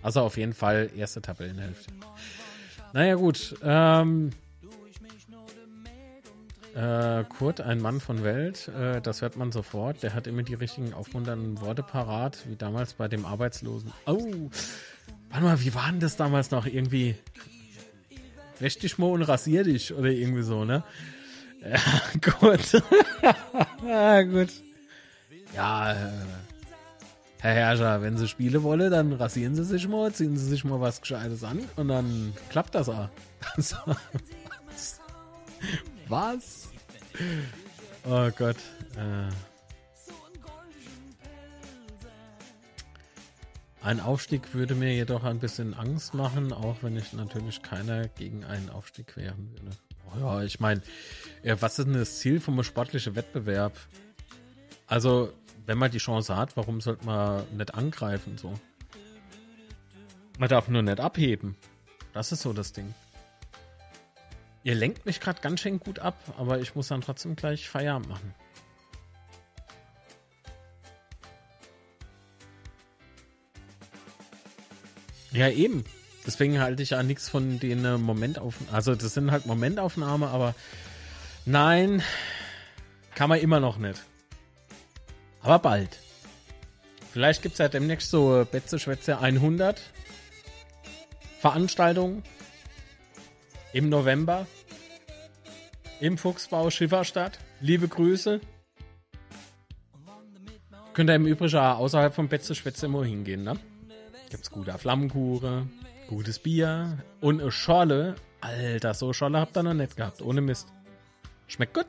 Also auf jeden Fall erste Tabellenhälfte. Naja gut, ähm, äh, Kurt, ein Mann von Welt, äh, das hört man sofort. Der hat immer die richtigen aufmunternden Worte parat, wie damals bei dem Arbeitslosen. Oh, warte mal, wie war denn das damals noch? Irgendwie wäsch dich mal und rasier dich oder irgendwie so, ne? Ja, gut. ja, gut. Ja, äh, Herr Herrscher, wenn Sie Spiele wollen, dann rasieren Sie sich mal, ziehen Sie sich mal was Gescheites an und dann klappt das auch. was? Oh Gott. Äh. Ein Aufstieg würde mir jedoch ein bisschen Angst machen, auch wenn ich natürlich keiner gegen einen Aufstieg wehren würde. Oh ja, ich meine, was ist denn das Ziel vom sportlichen Wettbewerb? Also, wenn man die Chance hat, warum sollte man nicht angreifen so? Man darf nur nicht abheben. Das ist so das Ding. Ihr lenkt mich gerade ganz schön gut ab, aber ich muss dann trotzdem gleich Feierabend machen. Ja, eben. Deswegen halte ich ja nichts von den äh, Momentaufnahmen. Also, das sind halt Momentaufnahmen, aber nein, kann man immer noch nicht. Aber bald. Vielleicht gibt es ja demnächst so Betze Schwätze 100 Veranstaltungen im November im Fuchsbau Schifferstadt. Liebe Grüße. Könnt ihr im Übrigen auch außerhalb von Betze Schwätze immer hingehen, ne? Gibt's gute Flammenkuchen, gutes Bier und eine Schorle. Alter, so Schorle habt ihr noch nicht gehabt, ohne Mist. Schmeckt gut,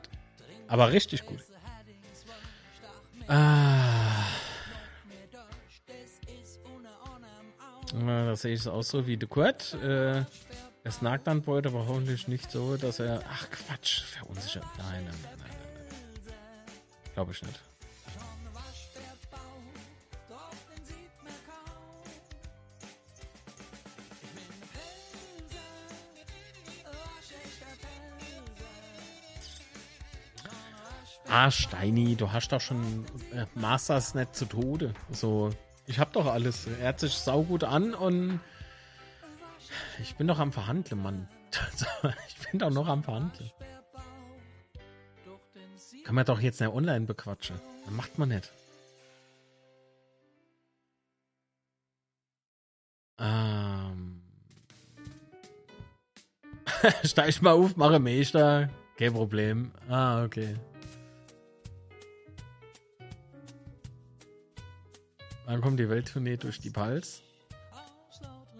aber richtig gut. Ah. Da sehe ich es auch so wie der Kurt. Äh, es nagt an Beut, aber hoffentlich nicht so, dass er. Ach Quatsch, verunsichert. Nein, nein, nein, nein. nein. Glaube ich nicht. Ah, Steini, du hast doch schon äh, Masters nicht zu Tode. So, ich hab doch alles. Er hat sich saugut an und ich bin doch am Verhandeln, Mann. ich bin doch noch am Verhandeln. Kann man doch jetzt nicht online bequatschen. Das macht man nicht. Ähm. Steig mal auf, mache Meister. Kein Problem. Ah, okay. Wann kommt die Welttournee durch die Pals?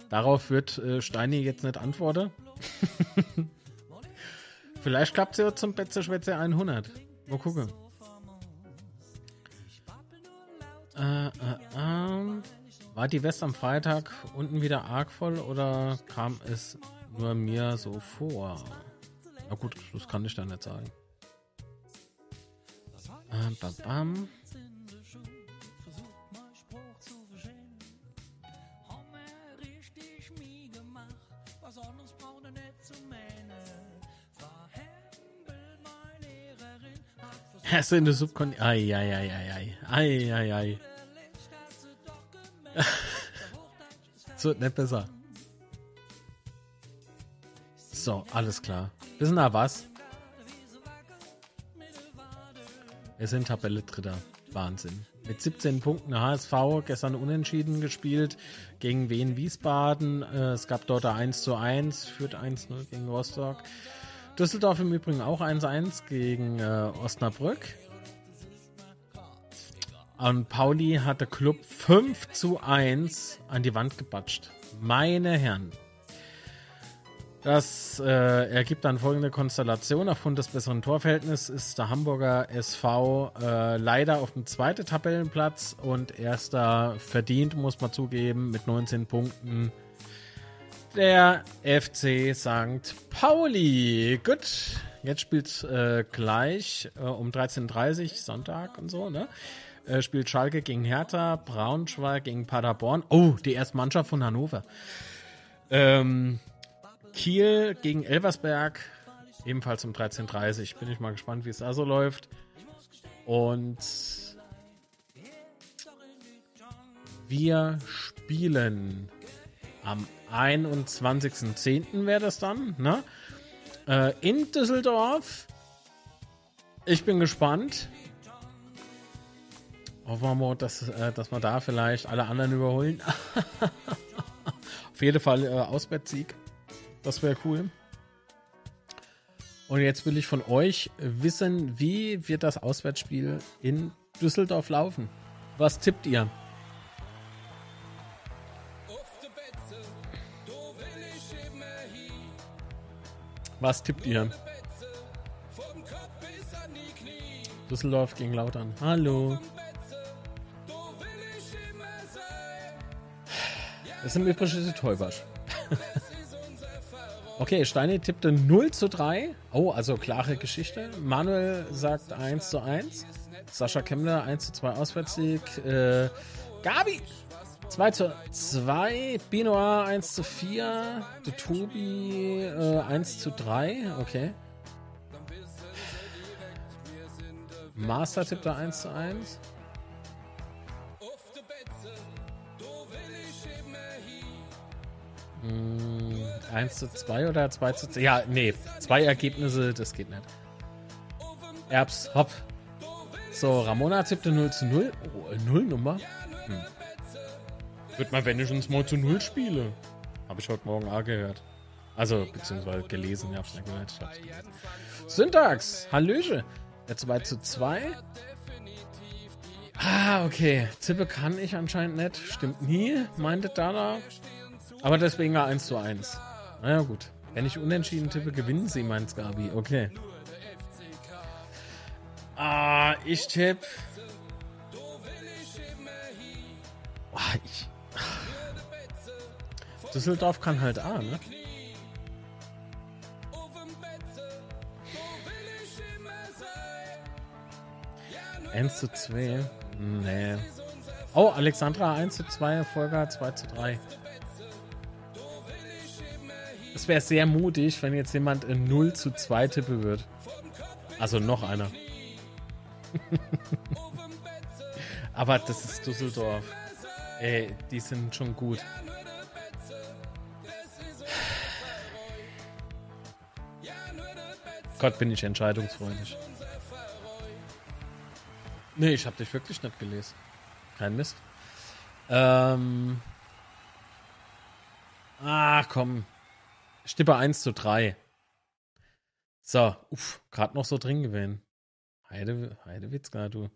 Darauf wird äh, Steini jetzt nicht antworten. Vielleicht klappt sie ja zum Betze 100. Mal gucken. Äh, äh, äh. War die West am Freitag unten wieder arg voll oder kam es nur mir so vor? Na gut, das kann ich dann nicht sagen. Äh, bam, bam. Du in der Subkon... Ei, ei, ei, ei, ei. Ei, ei, ei. Es wird nicht besser. So, alles klar. Wir was? Wir sind Tabelle Dritter. Wahnsinn. Mit 17 Punkten HSV gestern unentschieden gespielt gegen Wien Wiesbaden. Äh, es gab dort 1 zu 1, führt 1-0 gegen Rostock. Düsseldorf im Übrigen auch 1-1 gegen äh, Osnabrück. Und Pauli hat der Club 5 zu 1 an die Wand gebatscht. Meine Herren. Das äh, ergibt dann folgende Konstellation. Aufgrund des besseren Torverhältnisses ist der Hamburger SV äh, leider auf dem zweiten Tabellenplatz und erster verdient, muss man zugeben, mit 19 Punkten. Der FC St. Pauli. Gut, jetzt spielt äh, gleich äh, um 13.30 Uhr Sonntag und so, ne? Äh, spielt Schalke gegen Hertha, Braunschweig gegen Paderborn. Oh, die erste Mannschaft von Hannover. Ähm, Kiel gegen Elversberg, ebenfalls um 13.30 Uhr. Bin ich mal gespannt, wie es da so läuft. Und wir spielen am 21.10. wäre das dann, ne? Äh, in Düsseldorf. Ich bin gespannt. Hoffen wir dass, äh, dass wir da vielleicht alle anderen überholen. Auf jeden Fall äh, Auswärtssieg. Das wäre cool. Und jetzt will ich von euch wissen, wie wird das Auswärtsspiel in Düsseldorf laufen? Was tippt ihr? Was tippt ihr? Düsseldorf gegen Lautern. Hallo. Das sind übrigens die Täubersch. okay, Steini tippte 0 zu 3. Oh, also klare Geschichte. Manuel sagt 1 zu 1. Sascha Kemmler 1 zu 2 Auswärtssieg. Äh, Gabi 2 zu 2. Binoir 1 zu 4. Der Tobi äh, 1 zu 3. Okay. Master tippte 1 zu 1. 1 zu 2 oder 2 zu 2? Ja, nee, zwei Ergebnisse, das geht nicht. Erbs, hopp. So, Ramona tippte 0 zu 0. Oh, 0 Nummer? Hm. Wird man wenigstens mal zu 0 spielen. Habe ich heute Morgen auch gehört. Also, beziehungsweise gelesen, ich hab's nicht gehört. Ich hab's gelesen. Syntax, Hallöche. Der 2 zu 2. Ah, okay. Zippe kann ich anscheinend nicht. Stimmt nie, meinte Dana. Aber deswegen war 1 zu 1. Naja, gut. Wenn ich unentschieden tippe, gewinnen sie, meint Gabi. Okay. Ah, ich tippe. Oh, ich. Düsseldorf kann halt A, ne? Eins zu zwei. Nee. Oh, Alexandra 1 zu 2, Volker 2 zu 3. Es wäre sehr mutig, wenn jetzt jemand in 0 zu 2 tippe wird. Also noch einer. Aber das ist Düsseldorf. Ey, die sind schon gut. Gott, bin ich entscheidungsfreudig. Nee, ich hab dich wirklich nicht gelesen. Kein Mist. Ähm. Ach komm, Stippe 1 zu 3. So, uff, gerade noch so drin gewesen. Heide, Heidewitzka, du.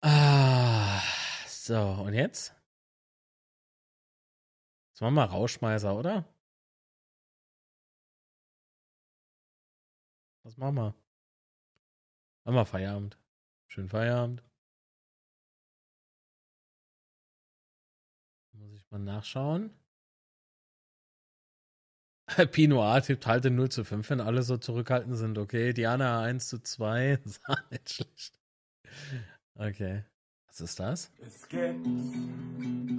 Ah, so, und jetzt? Jetzt machen wir Rauschmeißer, oder? Was machen wir? Machen wir Feierabend. Schönen Feierabend. Muss ich mal nachschauen. Pinot tippt halt in 0 zu 5, wenn alle so zurückhaltend sind. Okay, Diana 1 zu 2. Das war nicht schlecht. Okay. Was ist das?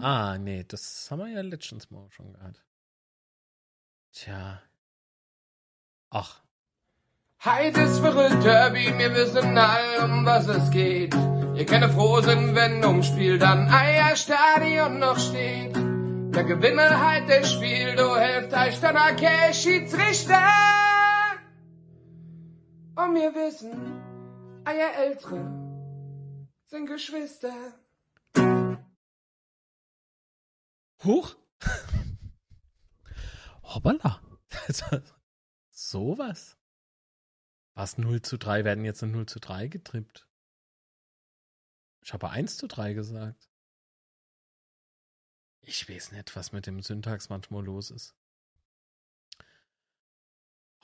Ah, nee, das haben wir ja letztens mal schon gehabt. Tja. Ach. Heute ist verrückt, Derby, wir wissen all, um was es geht. Ihr könnt froh sein, wenn ums Spiel dann Eierstadion noch steht. Der Gewinner halt das Spiel, du helft euch dann okay, Schiedsrichter. Und wir wissen, Eier Ältere sind Geschwister. Huch. Hoppala. Sowas. Was 0 zu 3 werden jetzt in 0 zu 3 getrippt. Ich habe 1 zu 3 gesagt. Ich weiß nicht, was mit dem Syntax manchmal los ist.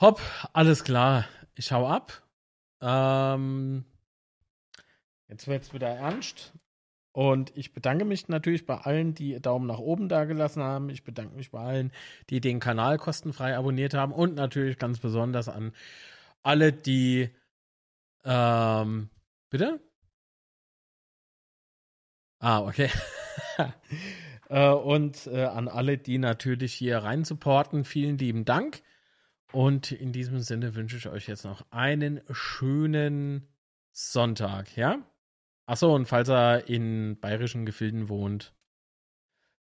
Hopp, alles klar. Ich hau ab. Ähm, jetzt wird's wieder ernst. Und ich bedanke mich natürlich bei allen, die Daumen nach oben da gelassen haben. Ich bedanke mich bei allen, die den Kanal kostenfrei abonniert haben. Und natürlich ganz besonders an alle, die. Ähm, bitte? Ah, okay. äh, und äh, an alle, die natürlich hier rein supporten, vielen lieben Dank. Und in diesem Sinne wünsche ich euch jetzt noch einen schönen Sonntag, ja? Achso, und falls er in bayerischen Gefilden wohnt,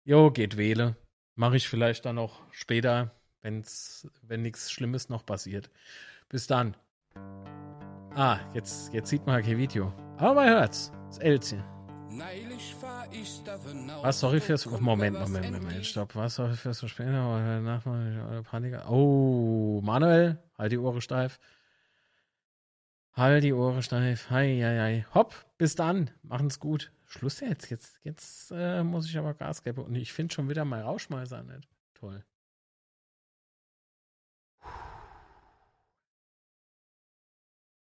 jo, geht wähle. Mache ich vielleicht dann noch später, wenn's, wenn nichts Schlimmes noch passiert. Bis dann. Ah, jetzt, jetzt sieht man kein Video. Aber man hört's. Das Elzchen. Was, sorry fürs. Moment, Moment, Moment, stopp. Was, sorry fürs Verspäten. Panik. Oh, Manuel, halt die Ohren steif. Halt die Ohren steif. Hei, hei, hei. Hopp, bis dann. Machen's gut. Schluss jetzt. Jetzt, jetzt äh, muss ich aber Gas geben. Und ich finde schon wieder mal Rauschmeißer nicht. Toll.